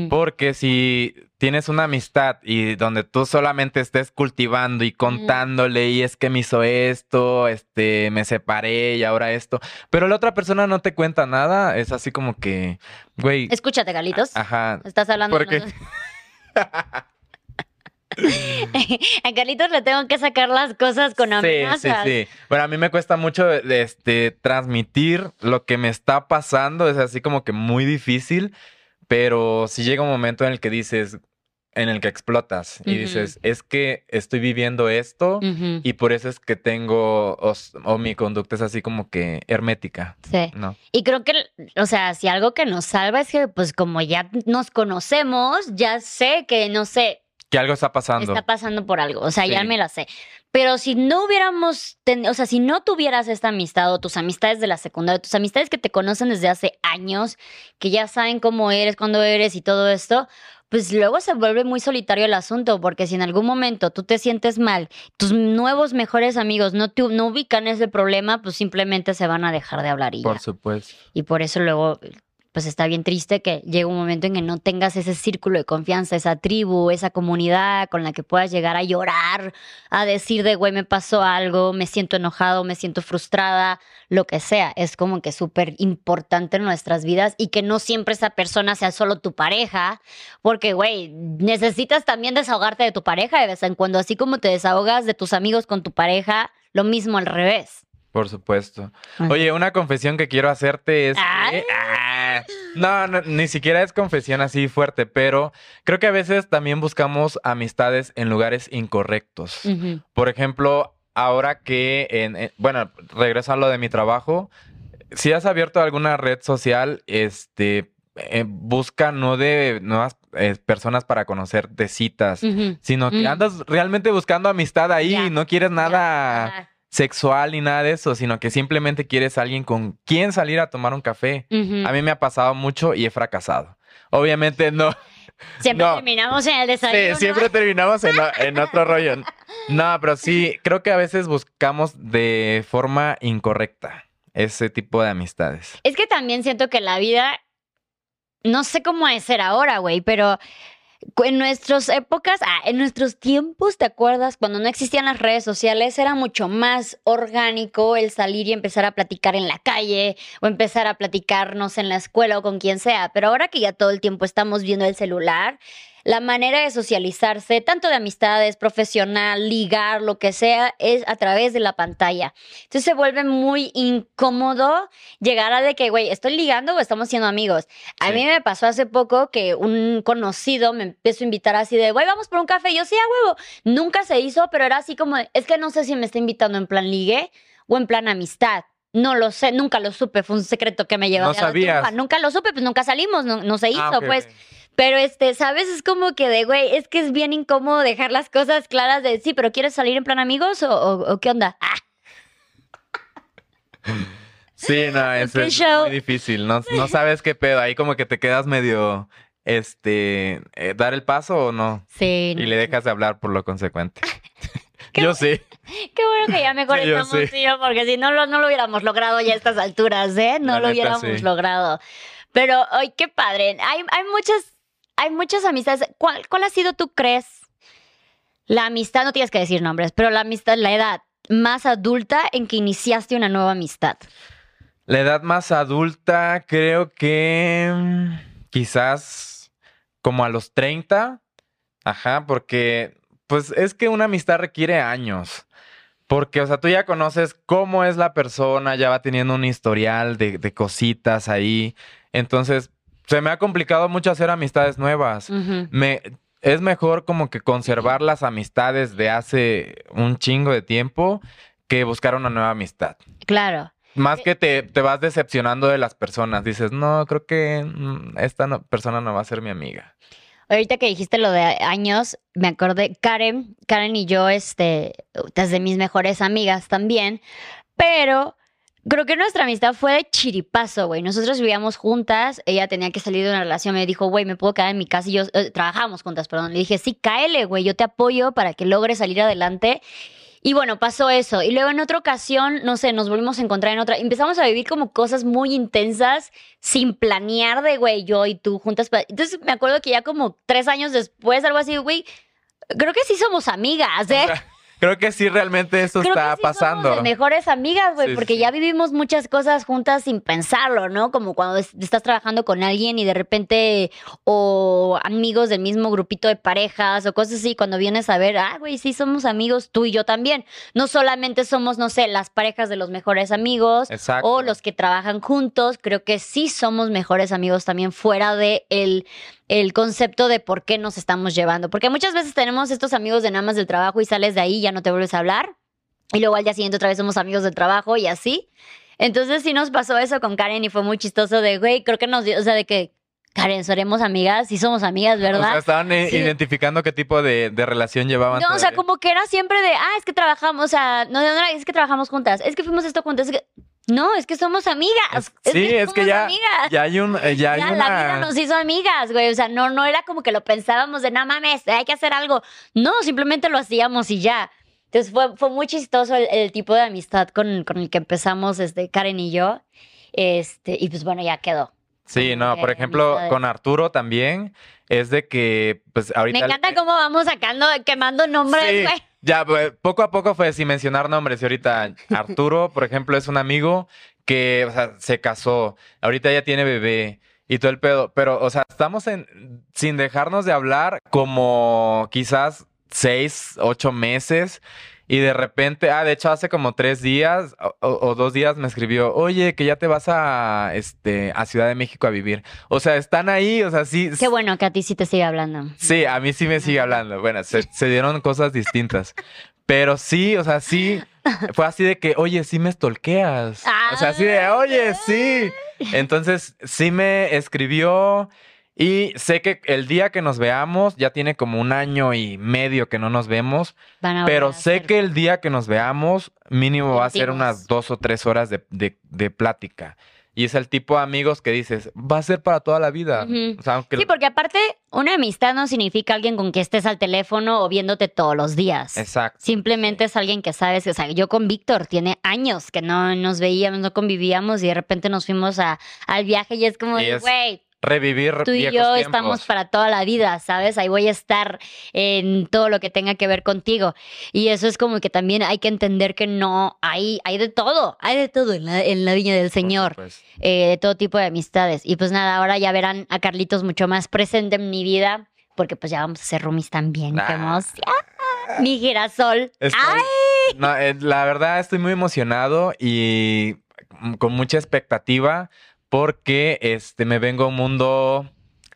Porque si tienes una amistad y donde tú solamente estés cultivando y contándole y es que me hizo esto, este, me separé y ahora esto, pero la otra persona no te cuenta nada, es así como que, güey, Escúchate, Carlitos. ajá, Estás hablando. ¿Por qué? A Carlitos le tengo que sacar las cosas con Sí, amenazas. sí, sí. Bueno, a mí me cuesta mucho este, transmitir lo que me está pasando. Es así como que muy difícil. Pero si llega un momento en el que dices, en el que explotas y dices, es que estoy viviendo esto y por eso es que tengo, o, o mi conducta es así como que hermética, sí. ¿no? Y creo que, o sea, si algo que nos salva es que, pues, como ya nos conocemos, ya sé que, no sé, Que algo está pasando. está pasando por algo. O sea, ya me la sé. Pero si no hubiéramos, ten- o sea, si no tuvieras esta amistad o tus amistades de la secundaria, tus amistades que te conocen desde hace años, que ya saben cómo eres, cuándo eres y todo esto, pues luego se vuelve muy solitario el asunto, porque si en algún momento tú te sientes mal, tus nuevos mejores amigos no, te, no ubican ese problema, pues simplemente se van a dejar de hablar y Por ya. supuesto. Y por eso luego, pues está bien triste que llegue un momento en que no tengas ese círculo de confianza, esa tribu, esa comunidad con la que puedas llegar a llorar, a decir de, güey, me pasó algo, me siento enojado, me siento frustrada, lo que sea. Es como que súper importante en nuestras vidas y que no siempre esa persona sea solo tu pareja, porque, güey, necesitas también desahogarte de tu pareja de vez en cuando, así como te desahogas de tus amigos con tu pareja, lo mismo al revés. Por supuesto. Ajá. Oye, una confesión que quiero hacerte es Ay. que... No, no, ni siquiera es confesión así fuerte, pero creo que a veces también buscamos amistades en lugares incorrectos. Por ejemplo, ahora que, en, en- bueno, regreso a lo de mi trabajo, si has abierto alguna red social, este, eh, busca no de nuevas eh, personas para conocer de citas, sino que andas realmente buscando amistad ahí y no quieres nada. Sexual ni nada de eso, sino que simplemente quieres alguien con quien salir a tomar un café. A mí me ha pasado mucho y he fracasado. Obviamente no. Siempre no. terminamos en el Sí, desayuno. siempre terminamos en, otro rollo. No, pero sí, creo que a veces buscamos de forma incorrecta ese tipo de amistades. Es que también siento que la vida, no sé cómo es ser ahora, güey, pero en nuestras épocas, ah, en nuestros tiempos, ¿te acuerdas? Cuando no existían las redes sociales, era mucho más orgánico el salir y empezar a platicar en la calle o empezar a platicarnos en la escuela o con quien sea. Pero ahora que ya todo el tiempo estamos viendo el celular, la manera de socializarse, tanto de amistades, profesional, ligar, lo que sea, es a través de la pantalla. Entonces se vuelve muy incómodo llegar a de que, güey, ¿estoy ligando o estamos siendo amigos? A Sí. mí me pasó hace poco que un conocido me empezó a invitar así de, güey, vamos por un café. Y yo, sí, a huevo. Nunca se hizo, pero era así como, es que no sé si me está invitando en plan ligue o en plan amistad. No lo sé, nunca lo supe, fue un secreto que me llevó. No a la sabías. Nunca lo supe, pues nunca salimos, no, no se hizo, Ah, ok, pues. Pero este, ¿sabes? Es como que de, güey, es que es bien incómodo dejar las cosas claras de, sí, pero ¿quieres salir en plan amigos o, o- o qué onda? Ah, Sí, no, eso ¿Qué es show? muy difícil. No, no sabes qué pedo. Ahí como que te quedas medio este, eh, dar el paso o no. Sí. Y le dejas de hablar por lo consecuente. Yo sí. Qué bueno que ya mejor Sí, estamos sí. yo, porque si no lo, no lo hubiéramos logrado ya a estas alturas, ¿eh? No La lo neta, hubiéramos sí. logrado. Pero, ay, qué padre. Hay, hay muchas, hay muchas amistades. ¿Cuál, ¿Cuál ha sido, tú crees, la amistad, no tienes que decir nombres, pero la amistad, la edad más adulta en que iniciaste una nueva amistad? La edad más adulta, creo que mm, quizás como a los 30. Ajá, porque pues es que una amistad requiere años. Porque, o sea, tú ya conoces cómo es la persona, ya va teniendo un historial de, de cositas ahí. Entonces, se me ha complicado mucho hacer amistades nuevas. Me, es mejor como que conservar las amistades de hace un chingo de tiempo que buscar una nueva amistad. Claro. Más que te, te vas decepcionando de las personas. Dices, no, creo que mm, esta no- persona no va a ser mi amiga. Ahorita que dijiste lo de años, me acordé, Karen, Karen y yo, este, desde mis mejores amigas también, pero creo que nuestra amistad fue de chiripazo, güey. Nosotros vivíamos juntas, ella tenía que salir de una relación, me dijo, güey, me puedo quedar en mi casa y yo, eh, trabajábamos juntas, perdón. Le dije, sí, cáele, güey, yo te apoyo para que logres salir adelante. Y bueno, pasó eso. Y luego en otra ocasión, no sé, nos volvimos a encontrar en otra. Empezamos a vivir como cosas muy intensas sin planear de, güey, yo y tú juntas. Entonces me acuerdo que ya como tres años después, algo así, güey, creo que sí somos amigas, ¿eh? O sea, creo que sí, realmente eso Creo está que sí pasando. Somos mejores amigas, güey, Sí, porque sí. ya vivimos muchas cosas juntas sin pensarlo, ¿no? Como cuando es- estás trabajando con alguien y de repente, o amigos del mismo grupito de parejas o cosas así, cuando vienes a ver, ah, güey, sí somos amigos, tú y yo también. No solamente somos, no sé, las parejas de los mejores amigos. Exacto. O los que trabajan juntos, creo que sí somos mejores amigos también fuera de el, el concepto de por qué nos estamos llevando. Porque muchas veces tenemos estos amigos de nada más del trabajo y sales de ahí y ya no te vuelves a hablar. Y luego al día siguiente otra vez somos amigos del trabajo y así. Entonces sí nos pasó eso con Karen y fue muy chistoso de, güey, creo que nos dio, o sea, de que, Karen, seremos amigas, sí somos amigas, O sea, ¿verdad? estaban Sí. identificando qué tipo de, de relación llevaban. No, o sea, como que era siempre de, ah, es que trabajamos, o sea, no, no, no, es que trabajamos juntas, es que fuimos esto juntas, es que, no, es que somos amigas. Es- sí, es que ya, amigas. ya hay un, eh, ya hay Ya, una. la vida nos hizo amigas, güey. O sea, no, no era como que lo pensábamos de, no mames, hay que hacer algo. No, simplemente lo hacíamos y ya. Entonces fue, fue muy chistoso el, el tipo de amistad con, con el que empezamos, este, Karen y yo. Este, y pues bueno, ya quedó. Sí, no, que por ejemplo, con Arturo también es de que, pues ahorita. Me encanta cómo vamos sacando, quemando nombres, Sí, güey. Ya, pues, poco a poco fue sin mencionar nombres. Y ahorita Arturo, por ejemplo, es un amigo que, se casó. Ahorita ya tiene bebé y todo el pedo. Pero, o sea, estamos en, sin dejarnos de hablar como quizás seis, ocho meses. Y de repente, ah, de hecho, hace como tres días o, dos días me escribió, oye, que ya te vas a, este, a Ciudad de México a vivir. O sea, están ahí, o sea, sí. Qué bueno que a ti sí te sigue hablando. Sí, a mí sí me sigue hablando. Bueno, se, se dieron cosas distintas. Pero sí, o sea, sí, fue así de que, oye, sí me stalkeas. O sea, así de, oye, sí. Entonces, sí me escribió y sé que el día que nos veamos, ya tiene como un año y medio que no nos vemos, pero sé que el día que nos veamos, mínimo va a ser unas dos o tres horas de, de- de plática. Y es el tipo de amigos que dices, va a ser para toda la vida. Ujú. O sea, aunque... Sí, porque aparte, una amistad no significa alguien con que estés al teléfono o viéndote todos los días. Exacto. Simplemente es alguien que sabes, o sea, yo con Víctor tiene años que no nos veíamos, no convivíamos y de repente nos fuimos a, al viaje y es como, güey, Revivir tú y viejos yo tiempos. estamos para toda la vida, ¿sabes? Ahí voy a estar en todo lo que tenga que ver contigo. Y eso es como que también hay que entender que no, hay, hay de todo, hay de todo en la, en la viña del Señor eh, de todo tipo de amistades. Y pues nada, ahora ya verán a Carlitos mucho más presente en mi vida, porque pues ya vamos a ser roomies también. ¡Qué Ah. emoción! Mi girasol. Estoy- ¡Ay! No, eh, la verdad estoy muy emocionado y mm, con mucha expectativa porque este me vengo a un mundo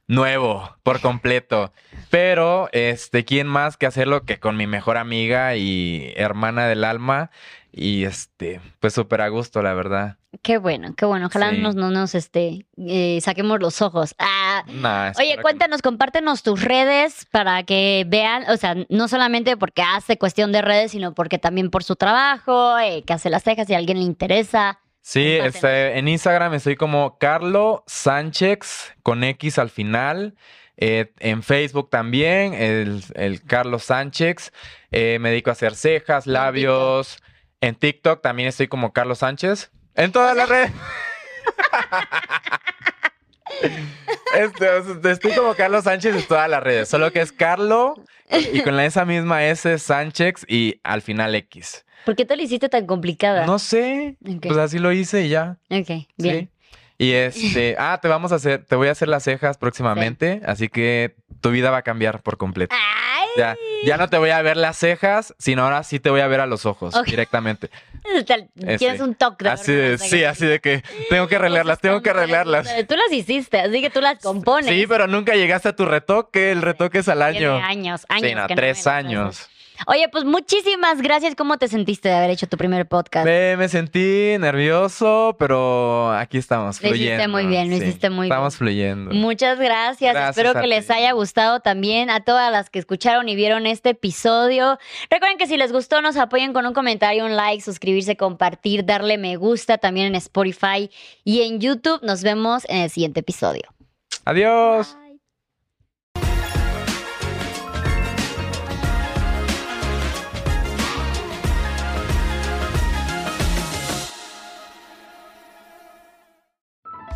nuevo por completo. Pero este quién más que hacerlo que con mi mejor amiga y hermana del alma y este pues súper a gusto, la verdad. Qué bueno, qué bueno. Ojalá Sí. no nos, no nos este, eh, saquemos los ojos. Ah, Nah, Oye, que- cuéntanos, compártenos tus redes para que vean, o sea, no solamente porque hace cuestión de redes, sino porque también por su trabajo, eh, que hace las cejas, si a alguien le interesa, Sí, este, en Instagram estoy como Carlo Sánchez con X al final. Eh, en Facebook también, el, el Carlos Sánchez. Eh, me dedico a hacer cejas, en labios. En TikTok también estoy como Carlos Sánchez. En todas las redes. Este, estoy como Carlos Sánchez en todas las redes. Solo que es Carlo y con la- esa misma S Sánchez y al final X. ¿Por qué te lo hiciste tan complicada? No sé. Pues así lo hice y ya. Ok, bien. Sí. Y este, ah, te vamos a hacer, te voy a hacer las cejas próximamente, así que tu vida va a cambiar por completo. ¡Ay! Ya, ya no te voy a ver las cejas, sino ahora sí te voy a ver a los ojos directamente. Te- Tienes un toque de Así de, sí, cejas. así de que tengo que arreglarlas, tengo que arreglarlas. Pero Tú las hiciste, así que tú las compones. Sí, pero nunca llegaste a tu retoque, el retoque es al Tiene año. años, años. Sí, no, que no tres años. Oye, pues muchísimas gracias. ¿Cómo te sentiste de haber hecho tu primer podcast? Me, me sentí nervioso, pero aquí estamos, Lo hiciste muy bien, lo hiciste muy bien. Estamos fluyendo. Muchas gracias. Gracias Espero que les haya gustado también a todas las que escucharon y vieron este episodio. Recuerden que si les gustó, nos apoyen con un comentario, un like, suscribirse, compartir, darle me gusta también en Spotify y en YouTube. Nos vemos en el siguiente episodio. Adiós.